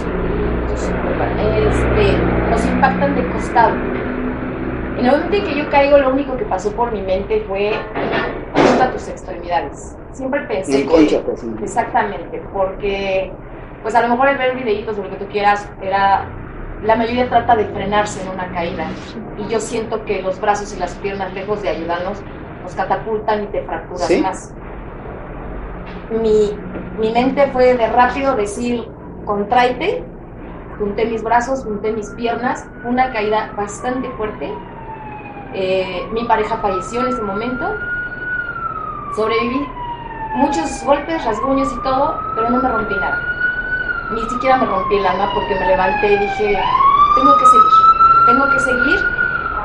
Entonces, este, nos impactan de costado. En el momento en que yo caigo, lo único que pasó por mi mente fue junta tus extremidades. Siempre pensé En que, concha, pues, sí. Exactamente, porque pues a lo mejor el ver videitos o lo que tú quieras era la mayoría trata de frenarse en una caída y yo siento que los brazos y las piernas lejos de ayudarnos nos catapultan y te fracturas ¿Sí? más. Mi, mi mente fue de rápido decir contraite, junté mis brazos, junté mis piernas, una caída bastante fuerte. Eh, mi pareja falleció en ese momento, sobreviví. Muchos golpes, rasguños y todo, pero no me rompí nada. Ni siquiera me rompí el alma porque me levanté y dije, tengo que seguir, tengo que seguir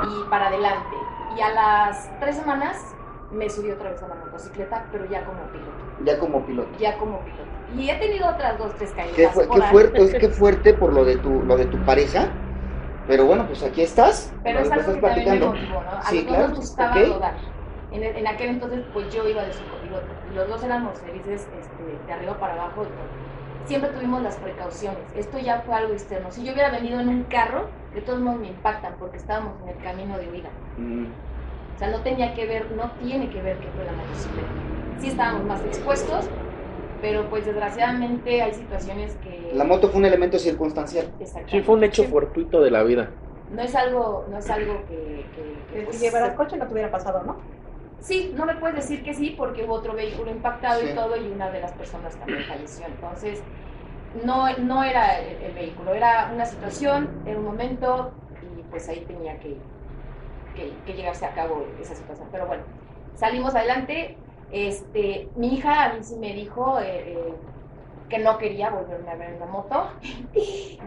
y para adelante. Y a las tres semanas me subí otra vez a la motocicleta, pero ya como piloto, Ya como piloto. ya como piloto. Y he tenido otras dos, tres caídas. Qué, fu- qué fuerte, es que fuerte por lo de tu, lo de tu pareja. Pero bueno, pues aquí estás. Pero es algo que también me platicando. motivó, ¿no? A Sí, claro, nos gustaba ok. rodar. En, en aquel entonces, pues yo iba de su copiloto. Y los dos éramos felices este, de arriba para abajo. y. Siempre tuvimos las precauciones. Esto ya fue algo externo. Si yo hubiera venido en un carro, de todos modos me impactan porque estábamos en el camino de huida. Mm, O sea, no tenía que ver, no tiene que ver que fue la motocicleta. Sí estábamos más expuestos, pero pues desgraciadamente hay situaciones que... La moto fue un elemento circunstancial. Sí, fue un hecho fortuito de la vida. No es algo, no es algo que... que- que, Que pues, si llevaras coche no te hubiera pasado, ¿no? Sí, no me puedes decir que sí porque hubo otro vehículo impactado Sí. y todo y una de las personas también falleció. Entonces, no, no era el, el vehículo, era una situación, era un momento y pues ahí tenía que, que, que llegarse a cabo esa situación. Pero bueno, salimos adelante. Este, mi hija a mí sí me dijo eh, eh, que no quería volverme a ver en la moto.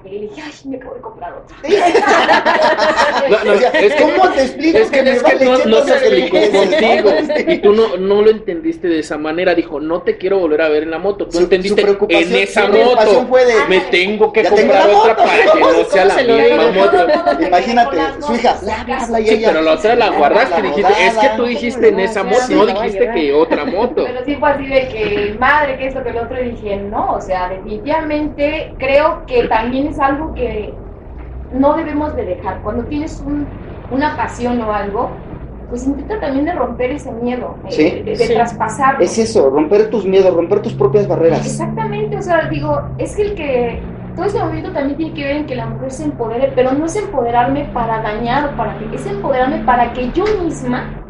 Y le dije, ay, me acabo de comprar otra. No, es que- ¿Cómo te explico Es que, es no, no se inglés? contigo y tú no, no lo entendiste de esa manera. Dijo, no te quiero volver a ver en la moto. Tú Su- entendiste su en esa moto. fue de, Me tengo que tengo comprar otra moto. para que no sea la misma moto. Imagínate, su hija, bla, Sí, pero la otra la guardaste. Dijiste, es que tú dijiste en esa moto, no dijiste que otra moto. Pero sí fue así de que, madre, que esto, que lo otro, y dije, no, o sea, definitivamente creo que también es algo que no debemos de dejar. Cuando tienes un- una pasión o algo, pues intenta también de romper ese miedo, Sí. de, de Sí. traspasarlo. Es eso, romper tus miedos, romper tus propias barreras. Exactamente, o sea, digo, es que el que todo este movimiento también tiene que ver en que la mujer se empodere, pero no es empoderarme para dañar o para que, es empoderarme para que yo misma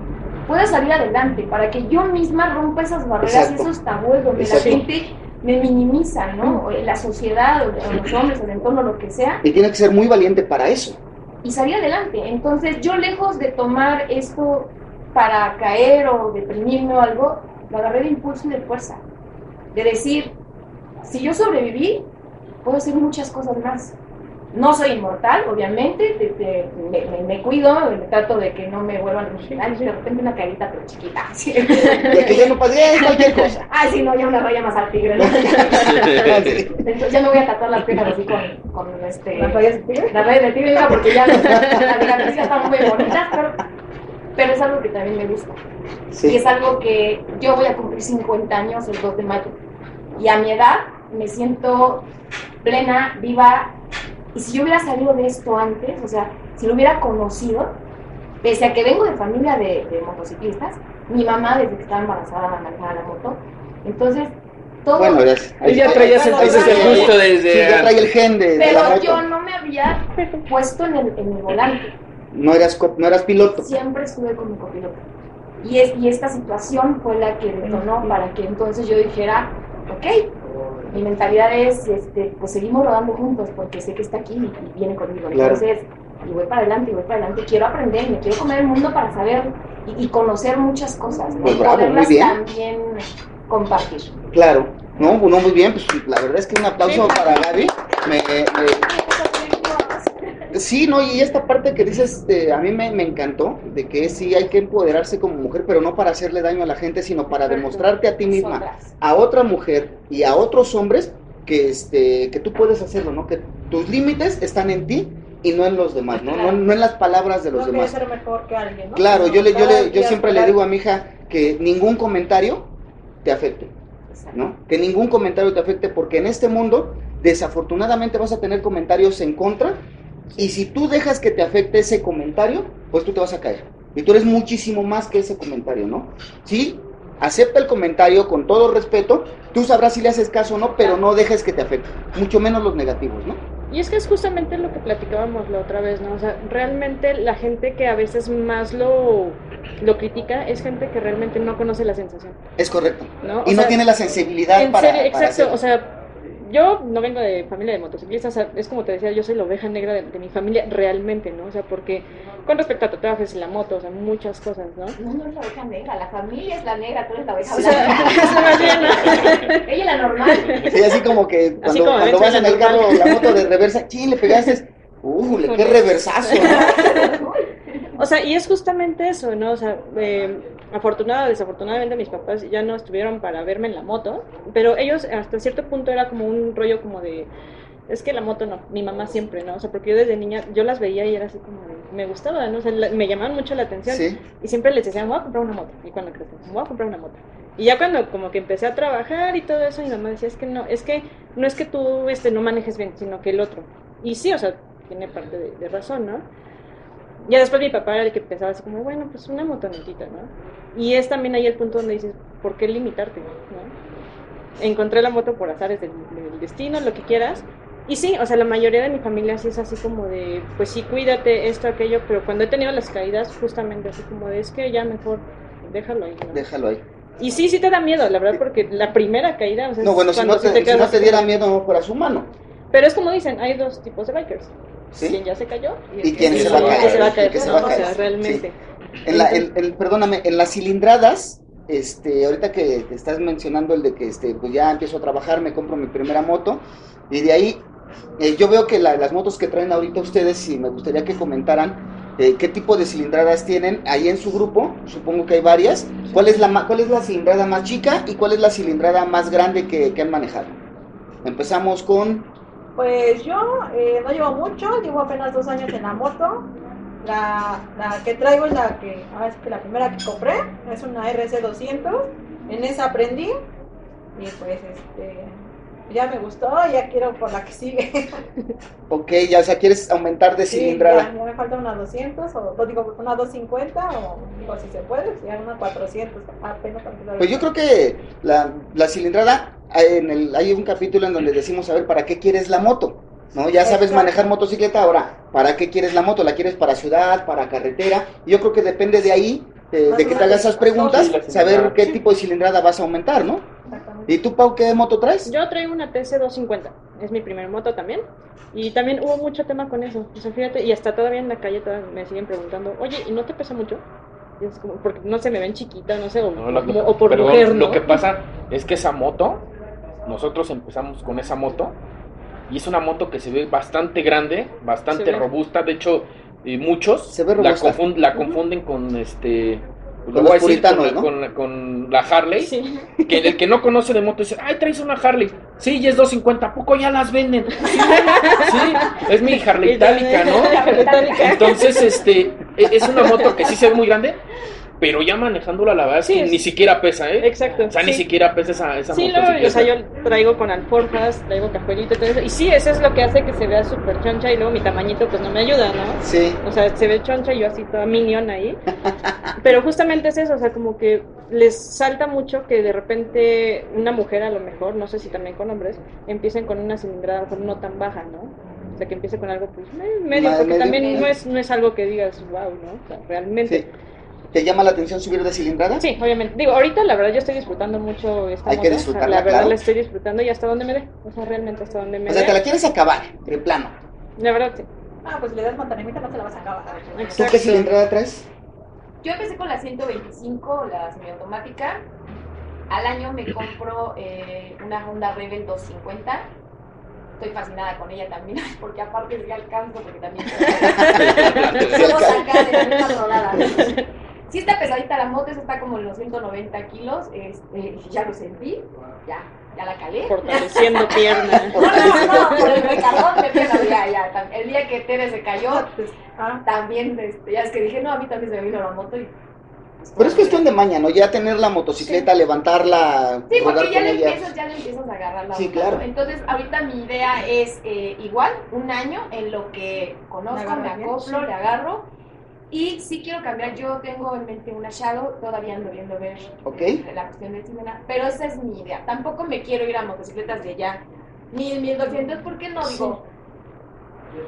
pueda salir adelante, para que yo misma rompa esas barreras Exacto. y esos tabúes donde Exacto. la gente me minimiza, ¿no? O la sociedad, o los hombres, el entorno, lo que sea, Y tienes que ser muy valiente para eso. y salir adelante. Entonces, yo lejos de tomar esto para caer o deprimirme o algo, lo agarré de impulso y de fuerza. De decir, si yo sobreviví, puedo hacer muchas cosas más. No soy inmortal, obviamente, te- te- me, me- me cuido, me trato de que no me vuelvan a original, de repente una carita pero chiquita. así. De que ya no eh, cualquier cosa. Ay, sí, no, ya una raya más al tigre. ¿no? Sí. Entonces ya me voy a tatuar las piernas así con, con este... ¿Las rayas de tigre? La red de tigre, hija, porque ya las cicatrices están muy bonitas, pero, pero es algo que también me gusta. Y es algo que yo voy a cumplir 50 años el 2 de mayo. Y a mi edad me siento plena, viva. Y si yo hubiera salido de esto antes, o sea, si lo hubiera conocido, pese a que vengo de familia de, de motociclistas, mi mamá desde que estaba embarazada manejaba la moto. Entonces, todo... Bueno, ya, Ahí ya traías Bueno, entonces el sí, gusto Sí, desde ya trae el gen de, de la pero moto. yo no me había puesto en el, en el volante. No eras, no eras piloto. siempre estuve con mi copiloto. Y, es, y esta situación fue la que detonó para que entonces yo dijera, ok, mi mentalidad es, este, pues seguimos rodando juntos porque sé que está aquí y, y viene conmigo. Claro. Entonces, y voy para adelante, y voy para adelante, quiero aprender, me quiero comer el mundo para saber y, y conocer muchas cosas, ¿no? Pues y bravo, poderlas también compartir. Claro. No, no, muy bien. Pues la verdad es que un aplauso para Gaby. Me, me- Sí, no, y esta parte que dices, eh, a mí me, me encantó, de que sí hay que empoderarse como mujer, pero no para hacerle daño a la gente, sino para demostrarte a ti misma, a otra mujer y a otros hombres que, este, que tú puedes hacerlo, ¿no? Que tus límites están en ti y no en los demás, ¿no? No, no en las palabras de los No demás. ser mejor que alguien, ¿no? Claro, yo, le, yo, le, yo siempre le digo a mi hija que ningún comentario te afecte. Exacto. ¿no? Que ningún comentario te afecte porque en este mundo desafortunadamente vas a tener comentarios en contra y si tú dejas que te afecte ese comentario, pues tú te vas a caer. Y tú eres muchísimo más que ese comentario, ¿no? Sí, acepta el comentario con todo respeto, tú sabrás si le haces caso o no, pero no dejes que te afecte, mucho menos los negativos, ¿no? Y es que es justamente lo que platicábamos la otra vez, ¿no? O sea, realmente la gente que a veces más lo, lo critica es gente que realmente no conoce la sensación, Es correcto. ¿no? O Y no sea, tiene la sensibilidad en para, serio, para exacto, o sea, yo no vengo de familia de motociclistas, o sea, es como te decía, yo soy la oveja negra de, de mi familia realmente, ¿no? O sea, porque con respecto a tatuajes y la moto, o sea, muchas cosas, ¿no? No, no es la oveja negra, la familia es la negra, tú eres la oveja O sea, blanca. Ella es la normal. Sí, así como que cuando, como cuando ven, vas en el la carro, normal. la moto de reversa, sí, le pegaste, uh, le qué reversazo, ¿no? O sea, y es justamente eso, ¿no? O sea, eh, afortunada o desafortunadamente mis papás ya no estuvieron para verme en la moto, pero ellos hasta cierto punto era como un rollo como de, es que la moto no, mi mamá siempre, ¿no? O sea, porque yo desde niña, yo las veía y era así como, de, me gustaba, ¿no? O sea, la- me llamaban mucho la atención Sí. y siempre les decía, me voy a comprar una moto, y cuando crecí, voy a comprar una moto. Y ya cuando como que empecé a trabajar y todo eso, mi mamá decía, es que no, es que no es que tú este, no manejes bien, sino que el otro. Y sí, o sea, tiene parte de, de razón, ¿no? Ya después mi papá era el que pensaba así como, bueno, pues una motonetita, ¿no? Y es también ahí el punto donde dices, ¿por qué limitarte? ¿no? Encontré la moto por azares del, del destino, lo que quieras. Y sí, o sea, la mayoría de mi familia sí es así como de, pues sí, cuídate, esto, aquello, pero cuando he tenido las caídas, justamente así como de, es que ya mejor déjalo ahí, ¿no? Déjalo ahí. Y sí, sí te da miedo, la verdad, porque la primera caída, o sea, No, bueno, si no sí te, si no te diera miedo, no fuera su mano. Pero es como dicen, hay dos tipos de bikers. ¿Sí? Quien ya se cayó Y quien el se va a caer, se va a y caer, que se ¿no? va a O sea, realmente. En la, en- en- perdóname, en las cilindradas, este, ahorita que te estás mencionando el de que este, pues ya empiezo a trabajar, me compro mi primera moto, y de ahí eh, yo veo que la- las motos que traen ahorita ustedes, y me gustaría que comentaran eh, qué tipo de cilindradas tienen ahí en su grupo, supongo que hay varias, ¿cuál es la, cuál es la cilindrada más chica y cuál es la cilindrada más grande que, que han manejado? Empezamos con, Pues yo eh, no llevo mucho, llevo apenas dos años en la moto. La, la que traigo es la que, ahora sí que la primera que compré, es una RC200. En esa aprendí y pues este, ya me gustó, ya quiero por la que sigue. ok, ya, o sea, quieres aumentar de Sí, cilindrada. ya, ya me falta una 200 o o digo una 250 o digo si se puede, hay una 400 apenas. Pues yo creo que la, la cilindrada, en el, hay un capítulo en donde decimos, a ver, ¿para qué quieres la moto? ¿No? Ya sabes Exacto. manejar motocicleta, ahora, ¿para qué quieres la moto? ¿La quieres para ciudad, para carretera? Yo creo que depende de ahí, eh, Más de que te hagas esas preguntas, saber qué tipo de cilindrada vas a aumentar, ¿no? ¿Y tú, Pau, qué moto traes? Yo traigo una TC250, es mi primer moto también. Y también hubo mucho tema con eso. O sea, fíjate, y hasta todavía en la calle me siguen preguntando, oye, ¿y no te pesa mucho? Y es como, porque no se me ven chiquita, no sé, o, No, lo- o por pero mujer, ¿no? Lo que pasa es que esa moto, nosotros empezamos con esa moto y es una moto que se ve bastante grande, bastante robusta. De hecho, eh, muchos Se ve la, robusta. confun- la confunden con este. Con los decir, con, ¿no? con la- con la Harley. Sí. Que el que no conoce de moto dice, ay, traes una Harley. Sí, y es 250, ¿a poco ya las venden? Sí, sí, es mi Harley itálica, ¿no? Entonces, este, e- es una moto que sí se ve muy grande, pero ya manejándola, la verdad es Sí, que es- ni siquiera pesa, ¿eh? Exacto. O sea, ni siquiera pesa esa, esa Sí, motocicleta. o sea, yo traigo con alforjas, traigo cajuelito y todo eso. Y sí, eso es lo que hace que se vea súper choncha y luego mi tamañito pues no me ayuda, ¿no? Sí. O sea, se ve choncha y yo así toda minion ahí. Pero justamente es eso, o sea, como que les salta mucho que de repente una mujer a lo mejor, no sé si también con hombres, empiecen con una cilindrada a lo mejor no tan baja, ¿no? O sea, que empiece con algo pues me- medio, porque medio. también no es, no es algo que digas, wow, ¿no? O sea, realmente. sí. ¿Te llama la atención subir de cilindrada? Sí, obviamente. Digo, ahorita la verdad yo estoy disfrutando mucho esta Hay que moto, disfrutarla, La verdad claro. la estoy disfrutando y hasta donde me dé. O sea, realmente hasta donde me O sea, dé. te la quieres acabar, de plano. La verdad sí. Ah, pues si le das mantenimiento no se la vas a acabar. ¿Tú Exacto. qué cilindrada traes? Yo empecé con la 125, la semiautomática. Al año me compro eh, una Honda Rebel 250. Estoy fascinada con ella también, porque aparte sí alcanzo, porque también somos acá de la misma rodada. Sí está pesadita la moto, esa está como en los 190 kilos, este, ya lo sentí, ya, ya la calé. Fortaleciendo piernas. No, no, no, por el recargón de piernas, ya, ya. El día que Tere se cayó, Ah, también, este, ya es que dije, no, a mí también se me vino la moto y... pues, Pero es cuestión de maña, ¿no? Ya tener la motocicleta, levantarla, Sí, porque ya con le ella. empiezas, ya le empiezas a agarrar la Sí, claro. ¿no? Entonces, ahorita mi idea es eh, igual, un año en lo que conozco, me acoplo, sí. le agarro. Y sí quiero cambiar, yo tengo en mente una shadow, todavía ando viendo ver Ok. eh, la cuestión del cinema, pero esa es mi idea. Tampoco me quiero ir a motocicletas de ya mil, mil doscientos, porque no digo,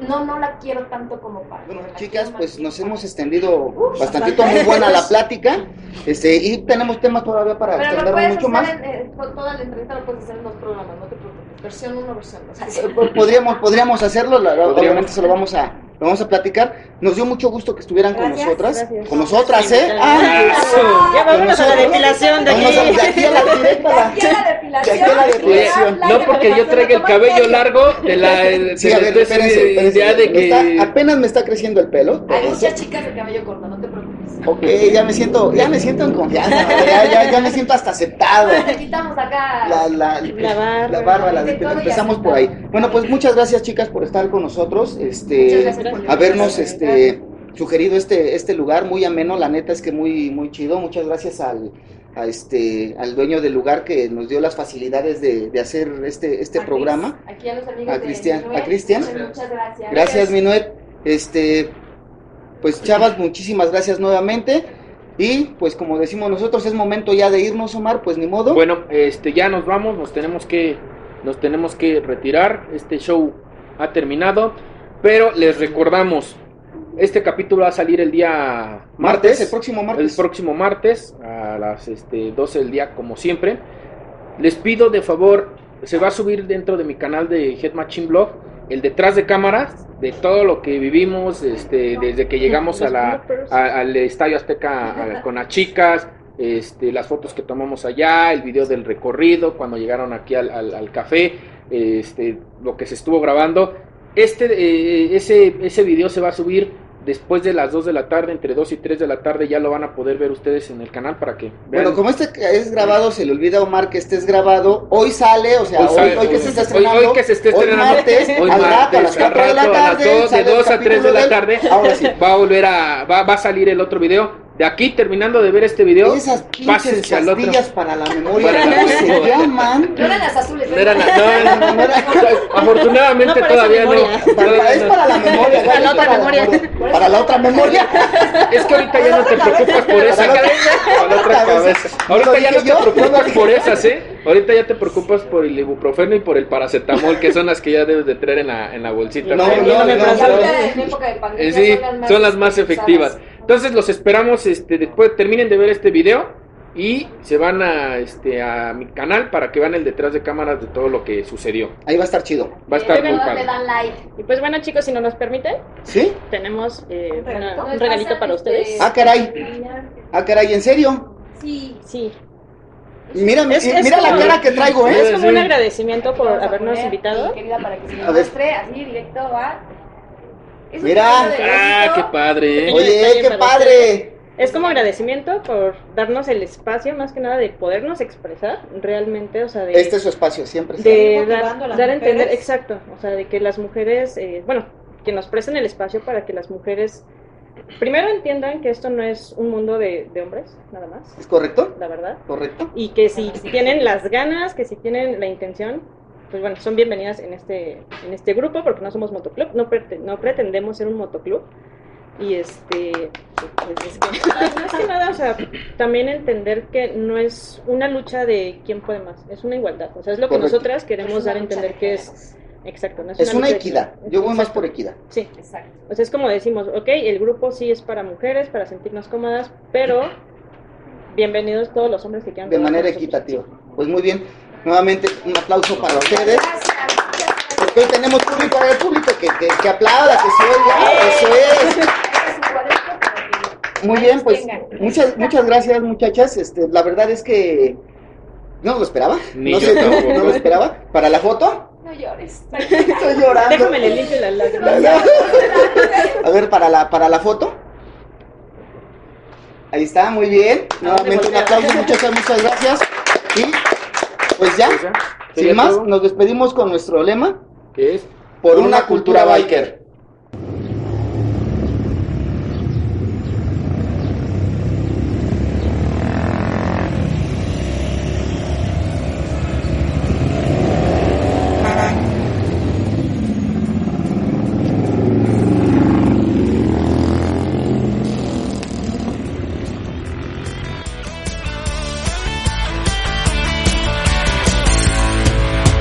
no, no la quiero tanto como para. Bueno, la chicas, pues nos hemos extendido Uf, bastantito, bastante. muy buena la plática, este, y tenemos temas todavía para Pero lo puedes mucho más. en, eh, toda la entrevista, lo puedes hacer en dos programas, no te preocupes. Versión 1, versión 2. Eh, Podríamos, podríamos hacerlo, obviamente se lo vamos a, lo vamos a platicar. Nos dio mucho gusto que estuvieran con Gracias, nosotras, gracias. con nosotras, ¿eh? Ah, Eso. Ya vámonos a la nosotros. depilación de Vamos a, de aquí. aquí a la directa. la- Aquí a la depilación. De aquí a la depilación. la No porque yo traiga el cabello largo de la Sí, a ver, de- de- espérense, de- espérense. idea de Me está- que apenas me está creciendo el pelo. Hay muchas chicas de cabello corto, no te preocupes. Ok, ya me siento, ya me siento en confianza, ya, ya, ya me siento hasta aceptado. Te quitamos acá. La, la, La barba. la barba, la De de- empezamos por ahí. Bueno, pues muchas gracias chicas por estar con nosotros, Muchas este, gracias por habernos este sugerido este este lugar muy ameno, la neta es que muy muy chido. Muchas gracias al a este al dueño del lugar que nos dio las facilidades de, de hacer este este A programa. Aquí a los amigos A de Cristian- Minuet, a Cristian. Muchas, muchas gracias. Gracias, Minuet. Este, pues chavas, muchísimas gracias nuevamente. Y pues como decimos nosotros, es momento ya de irnos, Omar, pues ni modo. Bueno, este ya nos vamos, nos tenemos que nos tenemos que retirar. Este show ha terminado, pero les recordamos este capítulo va a salir el día martes, martes, el próximo el martes. próximo martes a las este, 12 del día como siempre. Les pido de favor, se va a subir dentro de mi canal de Head Machine Blog el detrás de cámaras de todo lo que vivimos este, desde que llegamos a la, a- al Estadio Azteca a- con las chicas, este, las fotos que tomamos allá, el video del recorrido, cuando llegaron aquí al, al- al café, este, lo que se estuvo grabando. Este, eh, ese, ese video se va a subir después de las 2 de la tarde, entre 2 y 3 de la tarde, ya lo van a poder ver ustedes en el canal para que vean. Bueno, como este es grabado, se le olvida a Omar que este es grabado. Hoy sale, o sea, hoy, sale- hoy que se está hoy- estrenando. hoy que se esté hoy estrenando, martes, hoy al rato, a las martes, al 4 de la rato, a las tarde. dos, de sale el 2 a 3 de la tarde, Ahora sí. va a volver a, va, va a salir el otro video. De aquí, terminando de ver este video, Esas pinches pásense al otro. pastillas para la memoria, Para la ¿cómo se memoria. llaman? No eran las azules. No era la- no, no, no era- afortunadamente todavía no. Para- todavía es no. para la memoria. Para la otra memoria. Para la otra memoria. Es que ahorita ya no te preocupas por esa cabeza. Para la otra cabeza. ¿No Ahorita ya no te preocupas por esas, ¿eh? Ahorita ya te preocupas por el ibuprofeno y por el paracetamol, que son las que ya debes de traer en la, en la bolsita. No, no, no, en época de Eh, pandemia sí, son las más efectivas. Entonces los esperamos, este, después terminen de ver este video y se van a, este, a mi canal para que vean el detrás de cámaras de todo lo que sucedió. Ahí va a estar chido. Va a estar muy le padre. dan like. Y pues bueno, chicos, si no nos permiten, ¿Sí? tenemos eh, Un una- regalito. un regalito para Este, ustedes. Ah, caray. Ah, caray, ¿en serio? Sí. Sí, Mira, Es- es mira la como- cara que traigo, ¿eh? es como un agradecimiento por a habernos invitado. Querida, para que se A ver. muestre así directo, va. Es Mira. Ah, qué padre. Oye, qué padre. Es como agradecimiento por darnos el espacio, más que nada, de podernos expresar realmente, o sea, de, Este es su espacio, siempre. de dar, a dar a entender, exacto, o sea, de que las mujeres, eh, bueno, que nos presten el espacio para que las mujeres primero entiendan que esto no es un mundo de, de hombres, nada más, ¿Es correcto? la verdad, ¿Correcto? y que si tienen las ganas, que si tienen la intención, pues bueno, son bienvenidas en este, en este grupo, porque no somos motoclub, no, prete- no pretendemos ser un motoclub. Y este, pues es que, más que nada, o sea, también entender que no es una lucha de quién puede más, es una igualdad. O sea, es lo que Correcto. nosotras queremos dar a entender de que es, exacto, no es, Es una equidad. Yo voy más por equidad. Sí, Exacto. o sea, es como decimos, ok, el grupo sí es para mujeres, para sentirnos cómodas, pero bienvenidos todos los hombres que quieran. De manera equitativa. Pues muy bien. Nuevamente, un aplauso para ustedes. Gracias. muchas Porque hoy tenemos público, ver, público que, que, que aplauda, que se oiga. Eso es. Muy bien, pues muchas muchas gracias muchachas. Este, la verdad es que no lo esperaba. Ni no yo sé, tampoco. no lo esperaba. Para la foto, No llores. estoy llorando. Déjame le limpio la lágrima. A ver, para la para la foto. Ahí está, muy bien. Nuevamente un aplauso, muchachas, muchas gracias. Y pues ya, Pues ya, sin más, todo. nos despedimos con nuestro lema ¿Qué es? por una cultura biker.